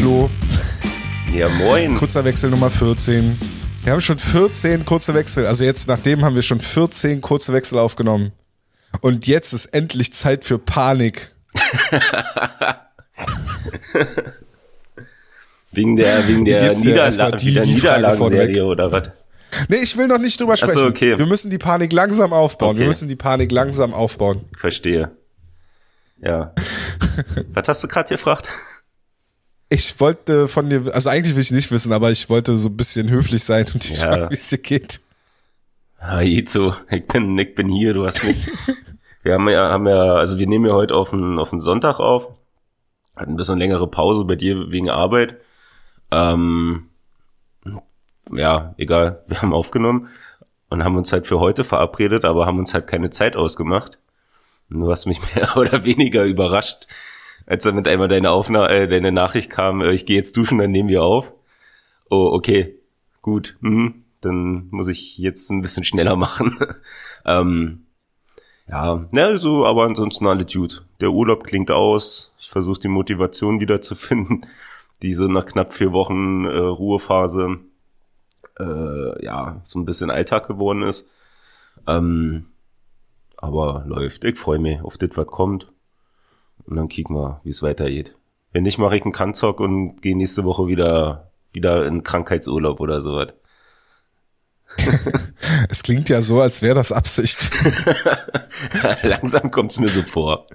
Flo. Ja, moin. Kurzer Wechsel Nummer 14. Wir haben schon 14 kurze Wechsel. Also jetzt nachdem haben wir schon 14 kurze Wechsel aufgenommen. Und jetzt ist endlich Zeit für Panik. wegen der, wegen der, dir? Niederla die- der die Niederlagenserie oder was? Nee, ich will noch nicht drüber Ach so, sprechen. okay. Wir müssen die Panik langsam aufbauen. Wir Okay. müssen die Panik langsam aufbauen. Verstehe. Ja. was hast du gerade gefragt? Ich wollte von dir, also eigentlich will ich nicht wissen, aber ich wollte so ein bisschen höflich sein und dich Ja. fragen, wie es dir geht. Geht so. Ich bin, ich bin hier, du hast mich. wir haben ja, haben ja, also wir nehmen ja heute auf den, auf den Sonntag auf. Hatten ein bisschen längere Pause bei dir wegen Arbeit. Ähm, ja, egal. Wir haben aufgenommen und haben uns halt für heute verabredet, aber haben uns halt keine Zeit ausgemacht. Und du hast mich mehr oder weniger überrascht, als damit einmal deine Aufnahme, äh, deine Nachricht kam, äh, ich gehe jetzt duschen, dann nehmen wir auf. Oh, okay, gut. Mhm. Dann muss ich jetzt ein bisschen schneller machen. ähm, ja, ne, so, aber ansonsten alle gut. Der Urlaub klingt aus. Ich versuche die Motivation wieder zu finden, die so nach knapp vier Wochen äh, Ruhephase äh, ja so ein bisschen Alltag geworden ist. Ähm, aber läuft. Ich freue mich auf das, was kommt. Und dann kicken wir, wie es weitergeht. Wenn nicht, mache ich einen Kanzock und gehe nächste Woche wieder, wieder in Krankheitsurlaub oder sowas. Es klingt ja so, als wäre das Absicht. Langsam kommt's mir so vor.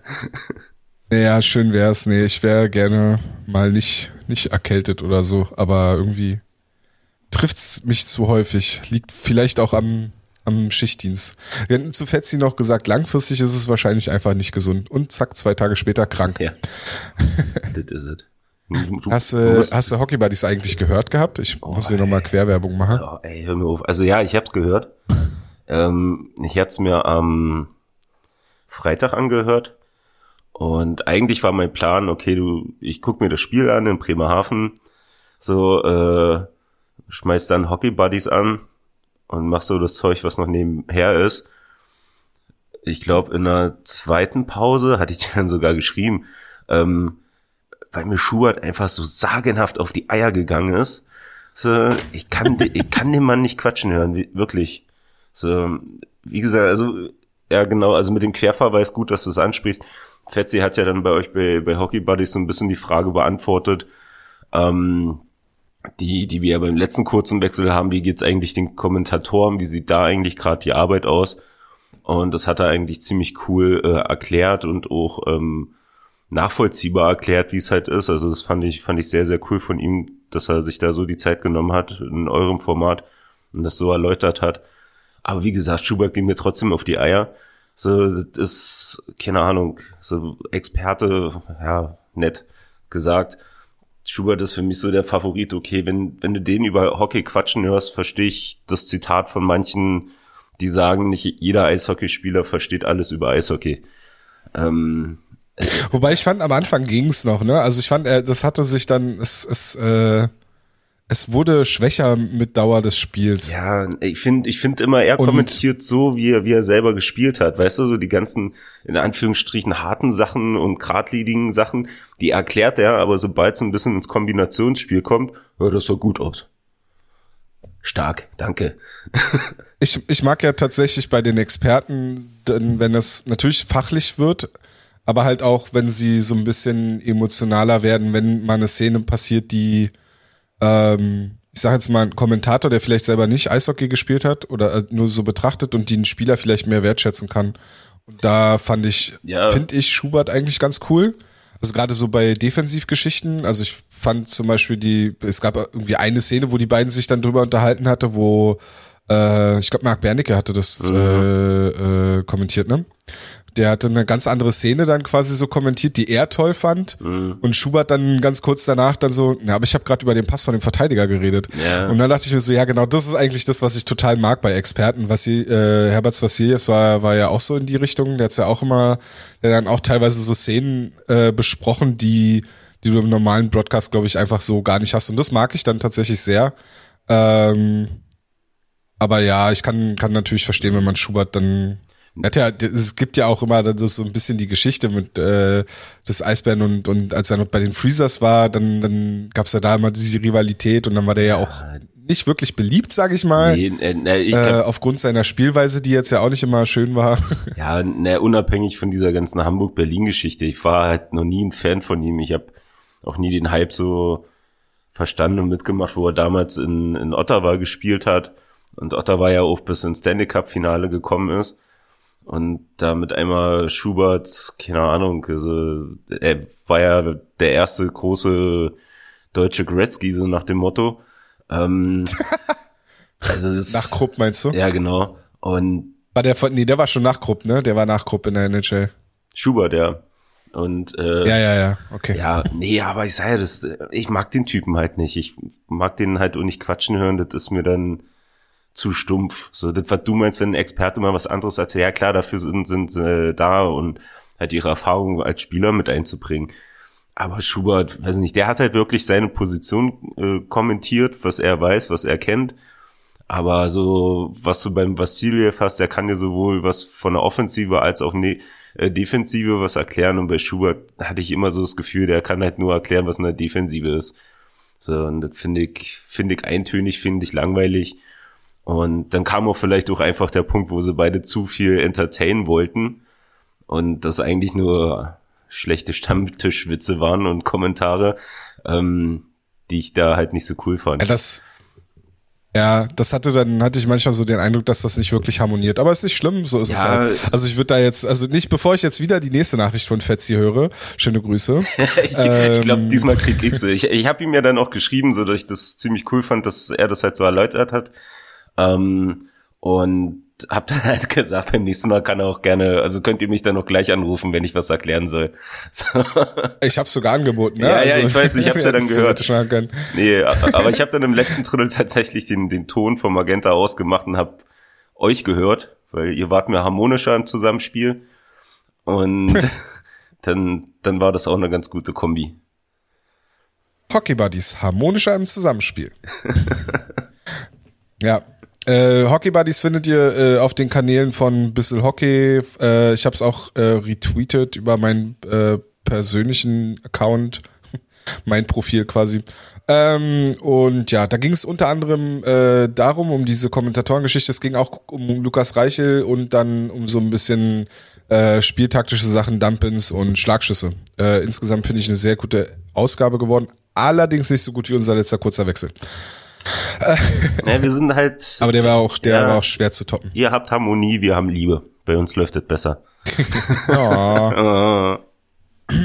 Ja, schön wär's. Nee, ich wäre gerne mal nicht, nicht erkältet oder so, aber irgendwie trifft's mich zu häufig. Liegt vielleicht auch am, am Schichtdienst. Wir hatten zu Fetzi noch gesagt, langfristig ist es wahrscheinlich einfach nicht gesund. Und zack, zwei Tage später krank. Ja. das is it. Du, du Hast, du hast du Hockey Buddies eigentlich gehört gehabt? Ich muss hier nochmal Querwerbung machen. Oh, ey, hör mir auf. Also ja, ich hab's gehört. Ähm, ich hat's mir am Freitag angehört. Und eigentlich war mein Plan, okay, du, ich guck mir das Spiel an in Bremerhaven, so, äh, schmeiß dann Hockey Buddies an und mach so das Zeug, was noch nebenher ist. Ich glaube, in der zweiten Pause hatte ich dann sogar geschrieben, ähm, weil mir Schubert einfach so sagenhaft auf die Eier gegangen ist. So, ich kann, ich kann den Mann nicht quatschen hören, wirklich. So, wie gesagt, also, ja genau, also mit dem Querverweis gut, dass du es ansprichst. Fetzi hat ja dann bei euch bei, bei Hockey Buddies so ein bisschen die Frage beantwortet, ähm, die, die wir ja beim letzten kurzen Wechsel haben, wie geht's eigentlich den Kommentatoren, wie sieht da eigentlich gerade die Arbeit aus? Und das hat er eigentlich ziemlich cool äh, erklärt und auch ähm, nachvollziehbar erklärt, wie es halt ist. Also das fand ich, fand ich sehr, sehr cool von ihm, dass er sich da so die Zeit genommen hat in eurem Format und das so erläutert hat. Aber wie gesagt, Schubert ging mir trotzdem auf die Eier. So, das ist, keine Ahnung, so Experte, ja, nett gesagt. Schubert ist für mich so der Favorit. Okay, wenn, wenn du den über Hockey quatschen hörst, verstehe ich das Zitat von manchen, die sagen, nicht jeder Eishockeyspieler versteht alles über Eishockey. Ähm, Wobei ich fand, am Anfang ging's noch, ne? Also ich fand, das hatte sich dann, es, es, äh, es wurde schwächer mit Dauer des Spiels. Ja, ich finde, ich finde immer, er Und- kommentiert so, wie er, wie er selber gespielt hat. Weißt du, so die ganzen, in Anführungsstrichen, harten Sachen und geradlinigen Sachen, die erklärt er, aber sobald es ein bisschen ins Kombinationsspiel kommt, hört das so gut aus. Stark, danke. Ich, ich mag ja tatsächlich bei den Experten, denn wenn es natürlich fachlich wird, aber halt auch, wenn sie so ein bisschen emotionaler werden, wenn mal eine Szene passiert, die, ähm, ich sage jetzt mal, ein Kommentator, der vielleicht selber nicht Eishockey gespielt hat oder äh, nur so betrachtet und einen Spieler vielleicht mehr wertschätzen kann. Und da fand ich, Ja. finde ich Schubert eigentlich ganz cool. Also gerade so bei Defensivgeschichten, also ich fand zum Beispiel die, es gab irgendwie eine Szene, wo die beiden sich dann drüber unterhalten hatte, wo äh, ich glaube Marc Bernicke hatte das äh, äh, kommentiert, ne? Der hatte eine ganz andere Szene dann quasi so kommentiert, die er toll fand. Und Schubert dann ganz kurz danach dann so, ja, aber ich habe gerade über den Pass von dem Verteidiger geredet. Ja. Und dann dachte ich mir so, ja genau, das ist eigentlich das, was ich total mag bei Experten. Was sie, äh, Herbert Vasiljev war, war ja auch so in die Richtung. Der hat's ja auch immer, der dann auch teilweise so Szenen äh, besprochen, die, die du im normalen Broadcast, glaube ich, einfach so gar nicht hast. Und das mag ich dann tatsächlich sehr. Ähm, aber ja, ich kann, kann natürlich verstehen, wenn man Schubert dann Hat ja, es gibt ja auch immer das so ein bisschen die Geschichte mit äh, des Eisbären und, und als er noch bei den Freezers war, dann, dann gab es ja da immer diese Rivalität und dann war der ja auch nicht wirklich beliebt, sag ich mal. Nee, äh, ne, ich äh, aufgrund seiner Spielweise, die jetzt ja auch nicht immer schön war. Ja, ne, unabhängig von dieser ganzen Hamburg-Berlin-Geschichte. Ich war halt noch nie ein Fan von ihm. Ich habe auch nie den Hype so verstanden und mitgemacht, wo er damals in, in Ottawa gespielt hat. Und Ottawa ja auch bis ins Stanley Cup-Finale gekommen ist. Und da mit einmal Schubert, keine Ahnung, also er war ja der erste große deutsche Gretzky, so nach dem Motto. Ähm, also das, nach Krupp meinst du? Ja, genau. Und war der von, nee, der war schon nach Krupp, ne? Der war nach Krupp in der NHL. Schubert, ja. Und äh, ja, ja, ja, okay. Ja, nee, aber ich sage ja, das, ich mag den Typen halt nicht. Ich mag den halt auch nicht quatschen hören. Das ist mir dann zu stumpf. So, das, was du meinst, wenn ein Experte mal was anderes erzählt, ja klar, dafür sind, sind sie da und halt ihre Erfahrungen als Spieler mit einzubringen. Aber Schubert, weiß nicht, der hat halt wirklich seine Position äh, kommentiert, was er weiß, was er kennt. Aber so, was du beim Vassiljev hast, der kann dir sowohl was von der Offensive als auch ne, äh, Defensive was erklären. Und bei Schubert hatte ich immer so das Gefühl, der kann halt nur erklären, was in der Defensive ist. So, und das finde ich, finde ich eintönig, finde ich langweilig. Und dann kam auch vielleicht auch einfach der Punkt, wo sie beide zu viel entertainen wollten und das eigentlich nur schlechte Stammtischwitze waren und Kommentare, ähm, die ich da halt nicht so cool fand. Ja, das, ja, das hatte dann, hatte ich manchmal so den Eindruck, dass das nicht wirklich harmoniert. Aber ist nicht schlimm, so ist ja, es halt. Also ich würde da jetzt, also nicht, bevor ich jetzt wieder die nächste Nachricht von Fetzi höre, schöne Grüße. ich ähm, ich glaube, diesmal krieg ich sie. Ich, ich habe ihm ja dann auch geschrieben, so dass ich das ziemlich cool fand, dass er das halt so erläutert hat. Ähm, und hab dann halt gesagt, beim nächsten Mal kann er auch gerne, also könnt ihr mich dann auch gleich anrufen, wenn ich was erklären soll. So. Ich hab's sogar angeboten, ne? Ja, also, ja, ich weiß, ich hab's ja dann gehört. Nee, aber ich habe dann im letzten Drittel tatsächlich den, den Ton vom Magenta ausgemacht und hab euch gehört, weil ihr wart mir harmonischer im Zusammenspiel. Und dann, dann war das auch eine ganz gute Kombi. Hockey Buddies, harmonischer im Zusammenspiel. Ja. Äh, Hockey Buddies findet ihr äh, auf den Kanälen von Bissel Hockey. Äh, ich habe es auch äh, retweetet über meinen äh, persönlichen Account, mein Profil quasi. Ähm, und ja, da ging es unter anderem äh, darum, um diese Kommentatorengeschichte. Es ging auch um Lukas Reichel und dann um so ein bisschen äh, spieltaktische Sachen, Dumpins und Schlagschüsse. Äh, insgesamt finde ich eine sehr gute Ausgabe geworden. Allerdings nicht so gut wie unser letzter kurzer Wechsel ja, wir sind halt. Aber der war auch, der ja, war auch schwer zu toppen. Ihr habt Harmonie, wir haben Liebe. Bei uns läuft es besser. oh.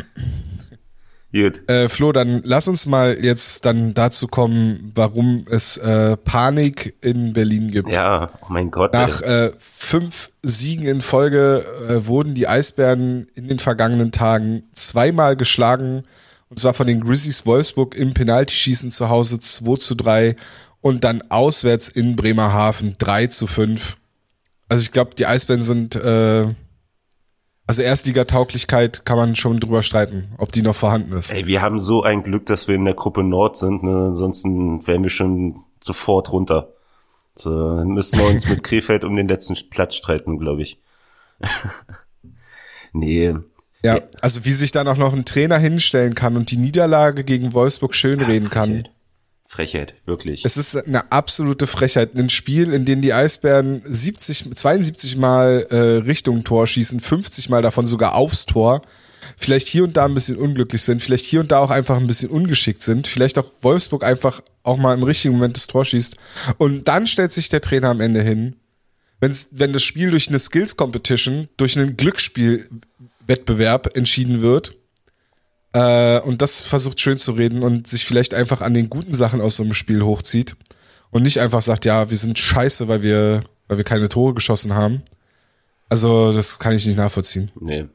Gut. Äh, Flo, dann lass uns mal jetzt dann dazu kommen, warum es äh, Panik in Berlin gibt. Ja, oh mein Gott. Nach äh, fünf Siegen in Folge äh, wurden die Eisbären in den vergangenen Tagen zweimal geschlagen und zwar von den Grizzlies Wolfsburg im Penaltyschießen zu Hause 2 zu 3 und dann auswärts in Bremerhaven 3 zu 5. Also ich glaube, die Eisbären sind, äh, also Erstligatauglichkeit kann man schon drüber streiten, ob die noch vorhanden ist. Ey, wir haben so ein Glück, dass wir in der Gruppe Nord sind, ne? ansonsten wären wir schon sofort runter. So, müssen wir uns mit Krefeld um den letzten Platz streiten, glaube ich. nee, ja, also wie sich dann auch noch ein Trainer hinstellen kann und die Niederlage gegen Wolfsburg schönreden ja, kann. Frechheit, wirklich. Es ist eine absolute Frechheit. Ein Spiel, in dem die Eisbären 70, 72 Mal äh, Richtung Tor schießen, 50 Mal davon sogar aufs Tor, vielleicht hier und da ein bisschen unglücklich sind, vielleicht hier und da auch einfach ein bisschen ungeschickt sind, vielleicht auch Wolfsburg einfach auch mal im richtigen Moment das Tor schießt. Und dann stellt sich der Trainer am Ende hin, wenn's, wenn das Spiel durch eine Skills Competition, durch ein Glücksspiel Wettbewerb entschieden wird. Äh, und das versucht schön zu reden und sich vielleicht einfach an den guten Sachen aus so einem Spiel hochzieht. Und nicht einfach sagt, ja, wir sind scheiße, weil wir, weil wir keine Tore geschossen haben. Also, das kann ich nicht nachvollziehen. Nee.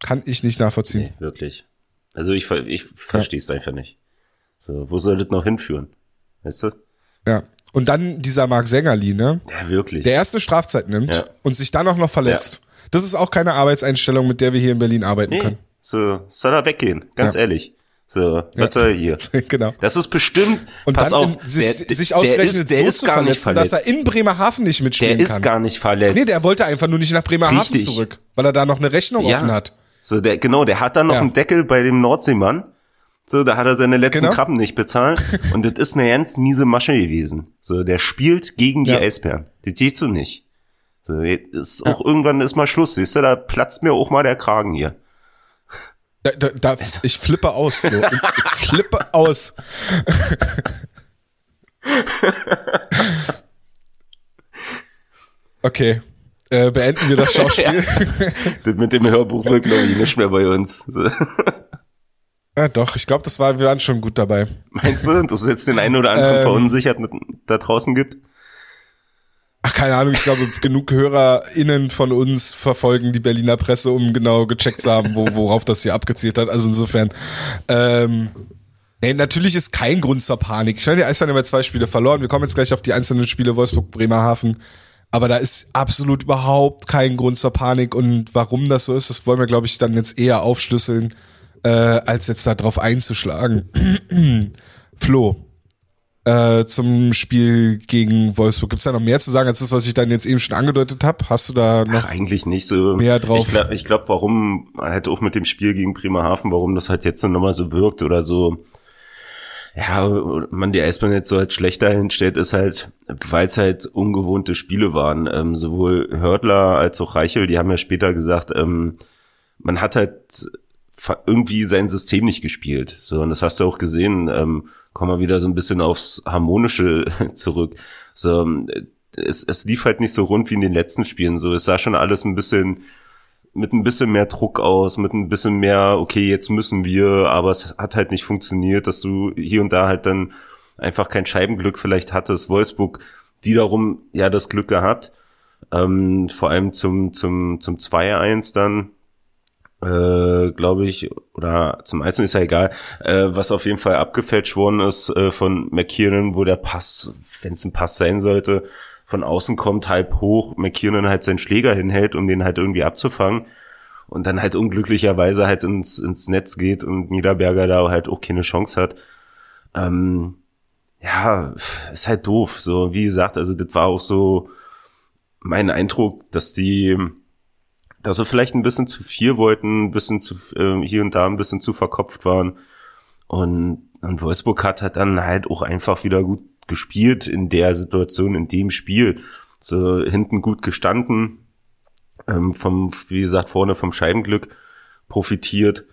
Kann ich nicht nachvollziehen. Nee, wirklich. Also ich, ich verstehe es ja. einfach nicht. So, wo soll das noch hinführen? Weißt du? Ja. Und dann dieser Marc Sängerli, ne? Ja, wirklich. Der erste Strafzeit nimmt ja. und sich dann auch noch verletzt. Ja. Das ist auch keine Arbeitseinstellung, mit der wir hier in Berlin arbeiten nee, können. So, soll er weggehen, ganz ja. ehrlich. So, was soll er hier? genau. Das ist bestimmt, Und pass dann auf, sich, der, sich der ausgerechnet ist, der so ist zu gar nicht verletzen, dass verletzt. er in Bremerhaven nicht mitspielen Der kann. ist gar nicht verletzt. nee, der wollte einfach nur nicht nach Bremerhaven Richtig. zurück, weil er da noch eine Rechnung offen hat. So, der, genau, der hat dann noch Ja. einen Deckel bei dem Nordseemann. So, da hat er seine letzten Genau. Krabben nicht bezahlt. Und das ist eine ganz miese Masche gewesen. So, der spielt gegen die Ja. Eisbären. Das geht so nicht. So, ist auch irgendwann ist mal Schluss, siehst du, da platzt mir auch mal der Kragen hier. Da, da, da, ich flippe aus, Flo. Ich, ich flippe aus. Okay. Äh, beenden wir das Schauspiel. Das mit dem Hörbuch wird, glaube ich, nicht mehr bei uns. Ja, doch, ich glaube, das war, wir waren schon gut dabei. Meinst du, dass es jetzt den einen oder anderen Ähm. verunsichert da draußen gibt? Ach, keine Ahnung, ich glaube, genug HörerInnen von uns verfolgen die Berliner Presse, um genau gecheckt zu haben, wo, worauf das hier abgezielt hat. Also insofern, ähm, nee, natürlich ist kein Grund zur Panik. Ich meine, die Eisbären haben ja zwei Spiele verloren. Wir kommen jetzt gleich auf die einzelnen Spiele Wolfsburg, Bremerhaven. Aber da ist absolut überhaupt kein Grund zur Panik. Und warum das so ist, das wollen wir, glaube ich, dann jetzt eher aufschlüsseln, äh, als jetzt da drauf einzuschlagen. Flo, äh, zum Spiel gegen Wolfsburg. Gibt's da noch mehr zu sagen als das, was ich dann jetzt eben schon angedeutet habe? Hast du da noch? Ach, eigentlich nicht so. mehr drauf. Ich glaube, glaub, warum halt auch mit dem Spiel gegen Bremerhaven, warum das halt jetzt nochmal so wirkt oder so, ja, man die Eisbären jetzt so als schlechter hinstellt, ist halt, weil es halt ungewohnte Spiele waren. Ähm, sowohl Hördler als auch Reichel, die haben ja später gesagt, ähm, man hat halt irgendwie sein System nicht gespielt. So, und das hast du auch gesehen, ähm, kommen wir wieder so ein bisschen aufs Harmonische zurück. So, ähm, es, es lief halt nicht so rund wie in den letzten Spielen. So, es sah schon alles ein bisschen mit ein bisschen mehr Druck aus, mit ein bisschen mehr, okay, jetzt müssen wir, aber es hat halt nicht funktioniert, dass du hier und da halt dann einfach kein Scheibenglück vielleicht hattest. Wolfsburg wiederum ja das Glück gehabt, ähm, vor allem zum, zum, zum 2-1 dann, äh, glaube ich, oder zum 1 ist ja egal, äh, was auf jeden Fall abgefälscht worden ist äh, von McKiernan, wo der Pass, wenn es ein Pass sein sollte, von außen kommt, halb hoch, McKiernan halt seinen Schläger hinhält, um den halt irgendwie abzufangen und dann halt unglücklicherweise halt ins, ins Netz geht und Niederberger da halt auch keine Chance hat. Ähm, ja, ist halt doof. So, wie gesagt, also das war auch so mein Eindruck, dass die, dass sie vielleicht ein bisschen zu viel wollten, ein bisschen zu, äh, hier und da ein bisschen zu verkopft waren. Und, und Wolfsburg hat halt dann halt auch einfach wieder gut gespielt in der Situation, in dem Spiel. So hinten gut gestanden, ähm, vom, wie gesagt, vorne vom Scheibenglück profitiert.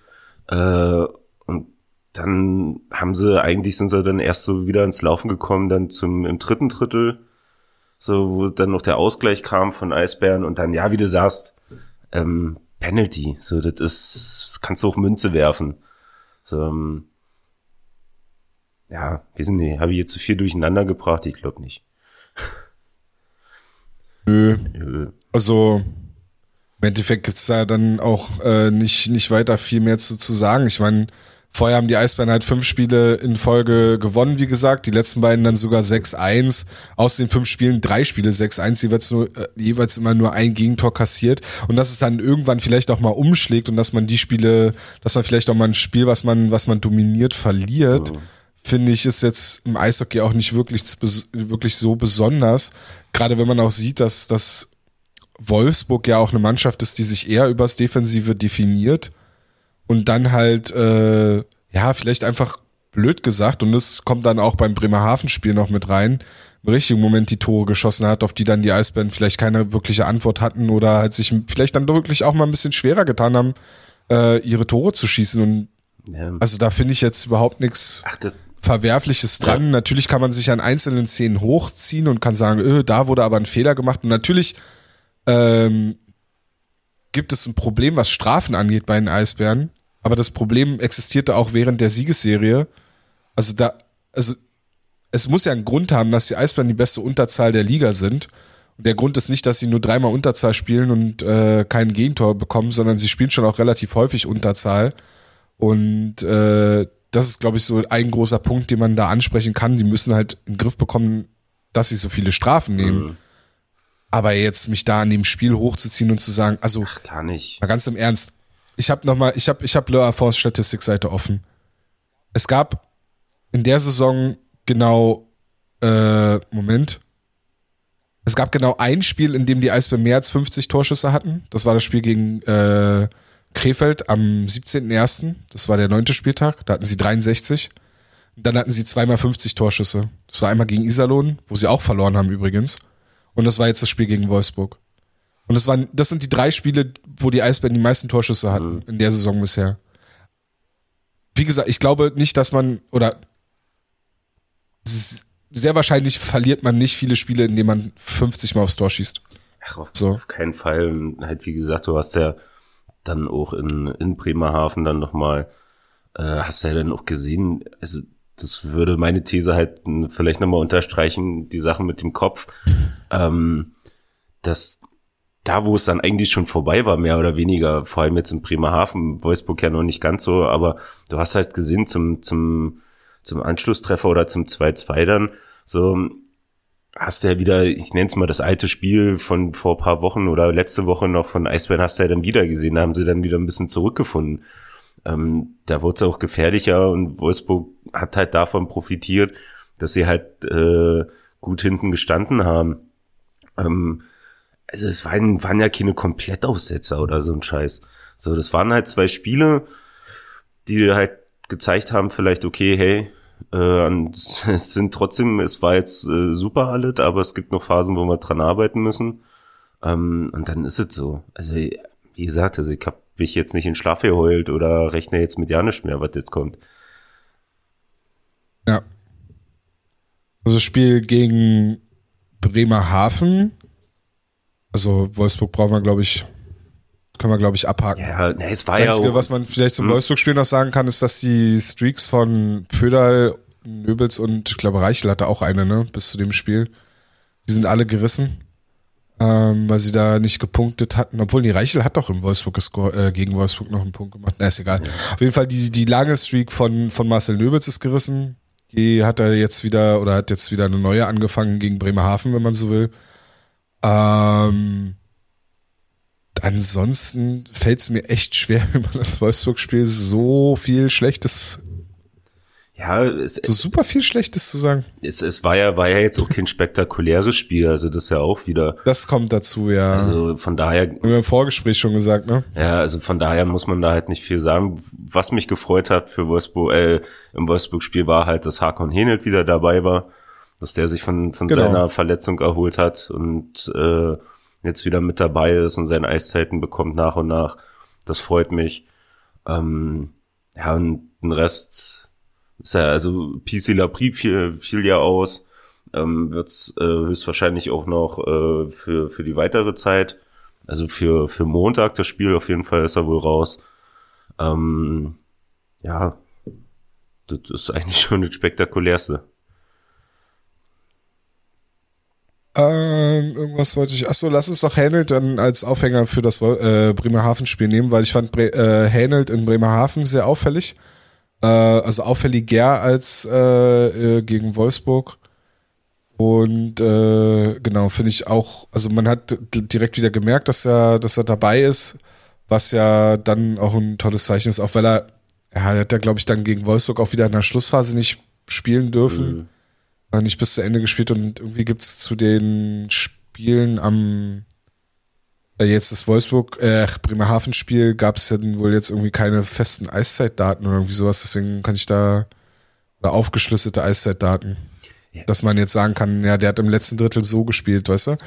Äh, und dann haben sie, eigentlich sind sie dann erst so wieder ins Laufen gekommen, dann zum im dritten Drittel, so wo dann noch der Ausgleich kam von Eisbären und dann, ja, wie du sagst, ähm, Penalty, so das ist, das kannst du auch Münze werfen. So, ähm, ja, wissen nicht, habe ich jetzt zu viel durcheinander gebracht? Ich glaube nicht. Nö. Nö. Also im Endeffekt gibt's da dann auch äh, nicht, nicht weiter viel mehr zu, zu sagen. Ich meine, vorher haben die Eisbären halt fünf Spiele in Folge gewonnen, wie gesagt. Die letzten beiden dann sogar 6-1. Aus den fünf Spielen drei Spiele 6-1, jeweils, nur, äh, jeweils immer nur ein Gegentor kassiert. Und dass es dann irgendwann vielleicht auch mal umschlägt und dass man die Spiele, dass man vielleicht auch mal ein Spiel, was man, was man dominiert, verliert. Finde ich, ist jetzt im Eishockey auch nicht wirklich, wirklich so besonders. Gerade wenn man auch sieht, dass, dass Wolfsburg ja auch eine Mannschaft ist, die sich eher übers Defensive definiert und dann halt, äh, ja, vielleicht einfach blöd gesagt, und das kommt dann auch beim Bremerhaven-Spiel noch mit rein, im richtigen Moment die Tore geschossen hat, auf die dann die Eisbären vielleicht keine wirkliche Antwort hatten oder halt sich vielleicht dann wirklich auch mal ein bisschen schwerer getan haben, äh, ihre Tore zu schießen. Und Ja. also da finde ich jetzt überhaupt nichts Verwerfliches dran. Natürlich kann man sich an einzelnen Szenen hochziehen und kann sagen, öh, da wurde aber ein Fehler gemacht. Und natürlich ähm, gibt es ein Problem, was Strafen angeht bei den Eisbären. Aber das Problem existierte auch während der Siegesserie. Also da, also es muss ja einen Grund haben, dass die Eisbären die beste Unterzahl der Liga sind. Und der Grund ist nicht, dass sie nur dreimal Unterzahl spielen und äh, kein Gegentor bekommen, sondern sie spielen schon auch relativ häufig Unterzahl. Und äh, das ist, glaube ich, so ein großer Punkt, den man da ansprechen kann. Die müssen halt in den Griff bekommen, dass sie so viele Strafen nehmen. Aber jetzt mich da an dem Spiel hochzuziehen und zu sagen, also gar nicht. mal ganz im Ernst, ich habe noch mal, ich habe, ich habe Le Affons Statistikseite offen. es gab in der Saison genau, äh, Moment. Es gab genau ein Spiel, in dem die Eisbären mehr als 50 Torschüsse hatten. Das war das Spiel gegen äh, Krefeld am 17.01. Das war der neunte Spieltag. Da hatten sie 63. Dann hatten sie zweimal 50 Torschüsse. Das war einmal gegen Iserlohn, wo sie auch verloren haben übrigens. Und das war jetzt das Spiel gegen Wolfsburg. Und das waren, das sind die drei Spiele, wo die Eisbären die meisten Torschüsse hatten mhm. in der Saison bisher. Wie gesagt, ich glaube nicht, dass man, oder sehr wahrscheinlich verliert man nicht viele Spiele, in denen man 50 Mal aufs Tor schießt. Ach, auf, so. auf keinen Fall. Und halt, wie gesagt, du hast ja dann auch in, in Bremerhaven dann nochmal, äh, hast ja dann auch gesehen, also das würde meine These halt vielleicht nochmal unterstreichen, die Sache mit dem Kopf, ähm, dass da, wo es dann eigentlich schon vorbei war, mehr oder weniger, vor allem jetzt in Bremerhaven, Wolfsburg ja noch nicht ganz so, aber du hast halt gesehen zum, zum, zum Anschlusstreffer oder zum 2-2 dann, so, hast du ja wieder, ich nenne es mal das alte Spiel von vor paar Wochen oder letzte Woche noch von Eisbären hast du ja dann wieder gesehen, da haben sie dann wieder ein bisschen zurückgefunden. Ähm, da wurde es auch gefährlicher und Wolfsburg hat halt davon profitiert, dass sie halt äh, gut hinten gestanden haben. Ähm, also es waren, waren ja keine Komplettaussetzer oder so ein Scheiß. So, das waren halt zwei Spiele, die halt gezeigt haben, vielleicht, okay, hey, äh, es sind trotzdem, es war jetzt äh, super alles, aber es gibt noch Phasen, wo wir dran arbeiten müssen. Ähm, und dann ist es so. Also, wie gesagt, also ich habe mich jetzt nicht in Schlaf geheult oder rechne jetzt mit ja mehr, was jetzt kommt. Ja. Also Spiel gegen Bremerhaven also Wolfsburg brauchen wir, glaube ich, können wir, glaube ich, abhaken. Ja, ne, es war das Einzige, ja auch, was man vielleicht zum hm. Wolfsburg-Spiel noch sagen kann, ist, dass die Streaks von Föderl, Nöbels und ich glaube Reichel hatte auch eine, ne, bis zu dem Spiel. Die sind alle gerissen, ähm, weil sie da nicht gepunktet hatten. Obwohl, die Reichel hat doch im Wolfsburg äh, gegen Wolfsburg noch einen Punkt gemacht. Na, ist egal. Ja. Auf jeden Fall, die, die lange Streak von, von Marcel Nöbels ist gerissen. Die hat er jetzt wieder, oder hat jetzt wieder eine neue angefangen gegen Bremerhaven, wenn man so will. Ähm, ansonsten fällt es mir echt schwer, über das Wolfsburg-Spiel so viel Schlechtes ja, es, so super viel Schlechtes zu sagen. Es, es war ja, war ja jetzt auch kein spektakuläres Spiel, also das ist ja auch wieder. Das kommt dazu, ja. Also von daher. Haben wir im Vorgespräch schon gesagt, ne? Ja, also von daher muss man da halt nicht viel sagen. Was mich gefreut hat für Wolfsburg, äh, im Wolfsburg-Spiel war halt, dass Hakon Henelt wieder dabei war dass der sich von, von genau. seiner Verletzung erholt hat und äh, jetzt wieder mit dabei ist und seine Eiszeiten bekommt nach und nach. Das freut mich. Ähm, ja, und den Rest ist ja, also PC Lapri fiel, fiel ja aus, ähm, wird äh, höchstwahrscheinlich auch noch äh, für, für die weitere Zeit, also für, für Montag das Spiel auf jeden Fall ist er wohl raus. Ähm, ja, das ist eigentlich schon das Spektakulärste. Ähm, irgendwas wollte ich. Achso, lass uns doch Hänelt dann als Aufhänger für das äh, Bremerhaven-Spiel nehmen, weil ich fand Bre äh, Hänelt in Bremerhaven sehr auffällig. Äh, also auffälliger als äh, äh, gegen Wolfsburg. Und äh, genau, finde ich auch, also man hat direkt wieder gemerkt, dass er, dass er dabei ist, was ja dann auch ein tolles Zeichen ist, auch weil er, er hat ja, glaube ich, dann gegen Wolfsburg auch wieder in der Schlussphase nicht spielen dürfen. Mhm nicht bis zu Ende gespielt und irgendwie gibt es zu den Spielen am äh, jetzt das Wolfsburg, äh, Bremerhaven-Spiel gab es ja wohl jetzt irgendwie keine festen Eiszeitdaten oder irgendwie sowas, deswegen kann ich da oder aufgeschlüsselte Eiszeitdaten. Ja. Dass man jetzt sagen kann, ja, der hat im letzten Drittel so gespielt, weißt du?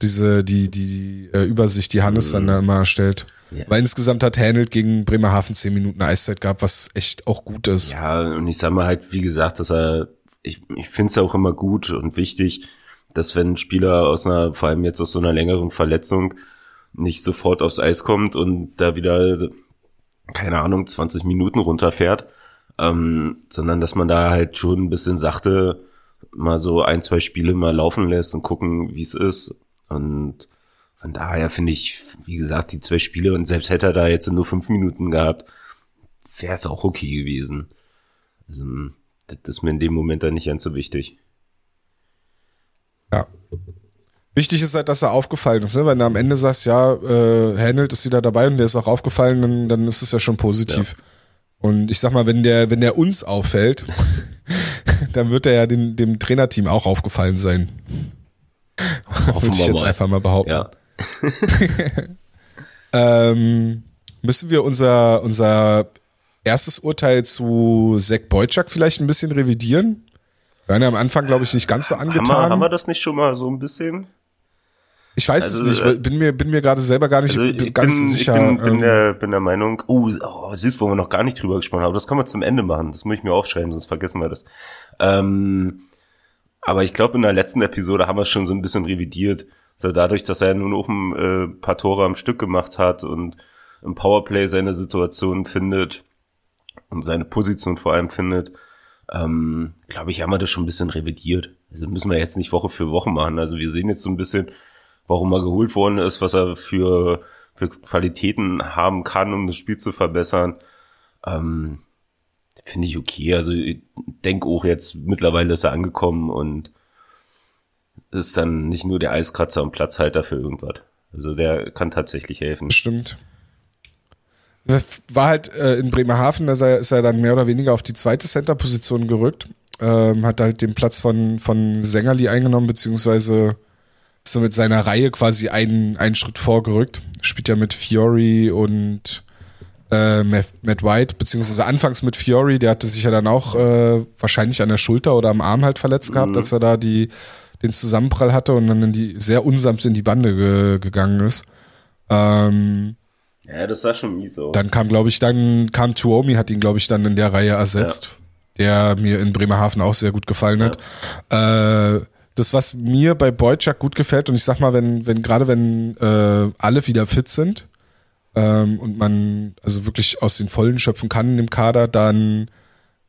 Diese, die, die, die äh, Übersicht, die Hannes mhm. dann da immer erstellt. Ja. Weil insgesamt hat Handelt gegen Bremerhaven zehn Minuten Eiszeit gehabt, was echt auch gut ist. Ja, und ich sag mal halt, wie gesagt, dass er ich, ich finde es ja auch immer gut und wichtig, dass wenn ein Spieler aus einer, vor allem jetzt aus so einer längeren Verletzung, nicht sofort aufs Eis kommt und da wieder, keine Ahnung, 20 Minuten runterfährt, ähm, sondern dass man da halt schon ein bisschen sachte mal so ein, zwei Spiele mal laufen lässt und gucken, wie es ist. Und von daher finde ich, wie gesagt, die zwei Spiele und selbst hätte er da jetzt nur fünf Minuten gehabt, wäre es auch okay gewesen. Also, das ist mir in dem Moment dann nicht ganz so wichtig. Ja. Wichtig ist halt, dass er aufgefallen ist. Ne? Wenn du am Ende sagst, ja, äh, Handelt ist wieder dabei und der ist auch aufgefallen, dann, dann ist es ja schon positiv. Ja. Und ich sag mal, wenn der, wenn der uns auffällt, dann wird er ja dem, dem Trainerteam auch aufgefallen sein. Würde ich jetzt mal. einfach mal behaupten. Ja. ähm, müssen wir unser, unser erstes Urteil zu Zack Boyczak vielleicht ein bisschen revidieren? Wir waren ja am Anfang, glaube ich, nicht ganz so angetan. Haben wir, haben wir das nicht schon mal so ein bisschen? Ich weiß also, es nicht, äh, bin mir, bin mir gerade selber gar nicht also ganz bin, sicher. Ich bin, bin, ähm, der, bin der Meinung, oh, oh, siehst, wo wir noch gar nicht drüber gesprochen haben, das können wir zum Ende machen, das muss ich mir aufschreiben, sonst vergessen wir das. Ähm, aber ich glaube, in der letzten Episode haben wir es schon so ein bisschen revidiert. Also dadurch, dass er nur noch ein äh, paar Tore am Stück gemacht hat und im Powerplay seine Situation findet und seine Position vor allem findet, ähm, glaube ich, haben wir das schon ein bisschen revidiert. Also müssen wir jetzt nicht Woche für Woche machen. Also wir sehen jetzt so ein bisschen, warum er geholt worden ist, was er für, für Qualitäten haben kann, um das Spiel zu verbessern. Ähm, Finde ich okay. Also ich denke auch jetzt, mittlerweile ist er angekommen und ist dann nicht nur der Eiskratzer und Platzhalter für irgendwas. Also der kann tatsächlich helfen. Stimmt. War halt äh, in Bremerhaven, da ist er dann mehr oder weniger auf die zweite Center-Position gerückt. Ähm, hat halt den Platz von, von Sängerli eingenommen, beziehungsweise ist er mit seiner Reihe quasi einen, einen Schritt vorgerückt. Spielt ja mit Fiori und äh, Matt White, beziehungsweise anfangs mit Fiori, der hatte sich ja dann auch äh, wahrscheinlich an der Schulter oder am Arm halt verletzt gehabt, mhm. als er da die, den Zusammenprall hatte und dann in die, sehr unsanft in die Bande ge, gegangen ist. Ähm, ja, das sah schon mies aus. Dann kam, glaube ich, dann kam Tuomi, hat ihn, glaube ich, dann in der Reihe ersetzt, ja. der mir in Bremerhaven auch sehr gut gefallen ja. hat. Äh, das, was mir bei Boyczak gut gefällt, und ich sag mal, wenn, wenn, gerade wenn äh, alle wieder fit sind ähm, und man also wirklich aus den Vollen schöpfen kann in dem Kader, dann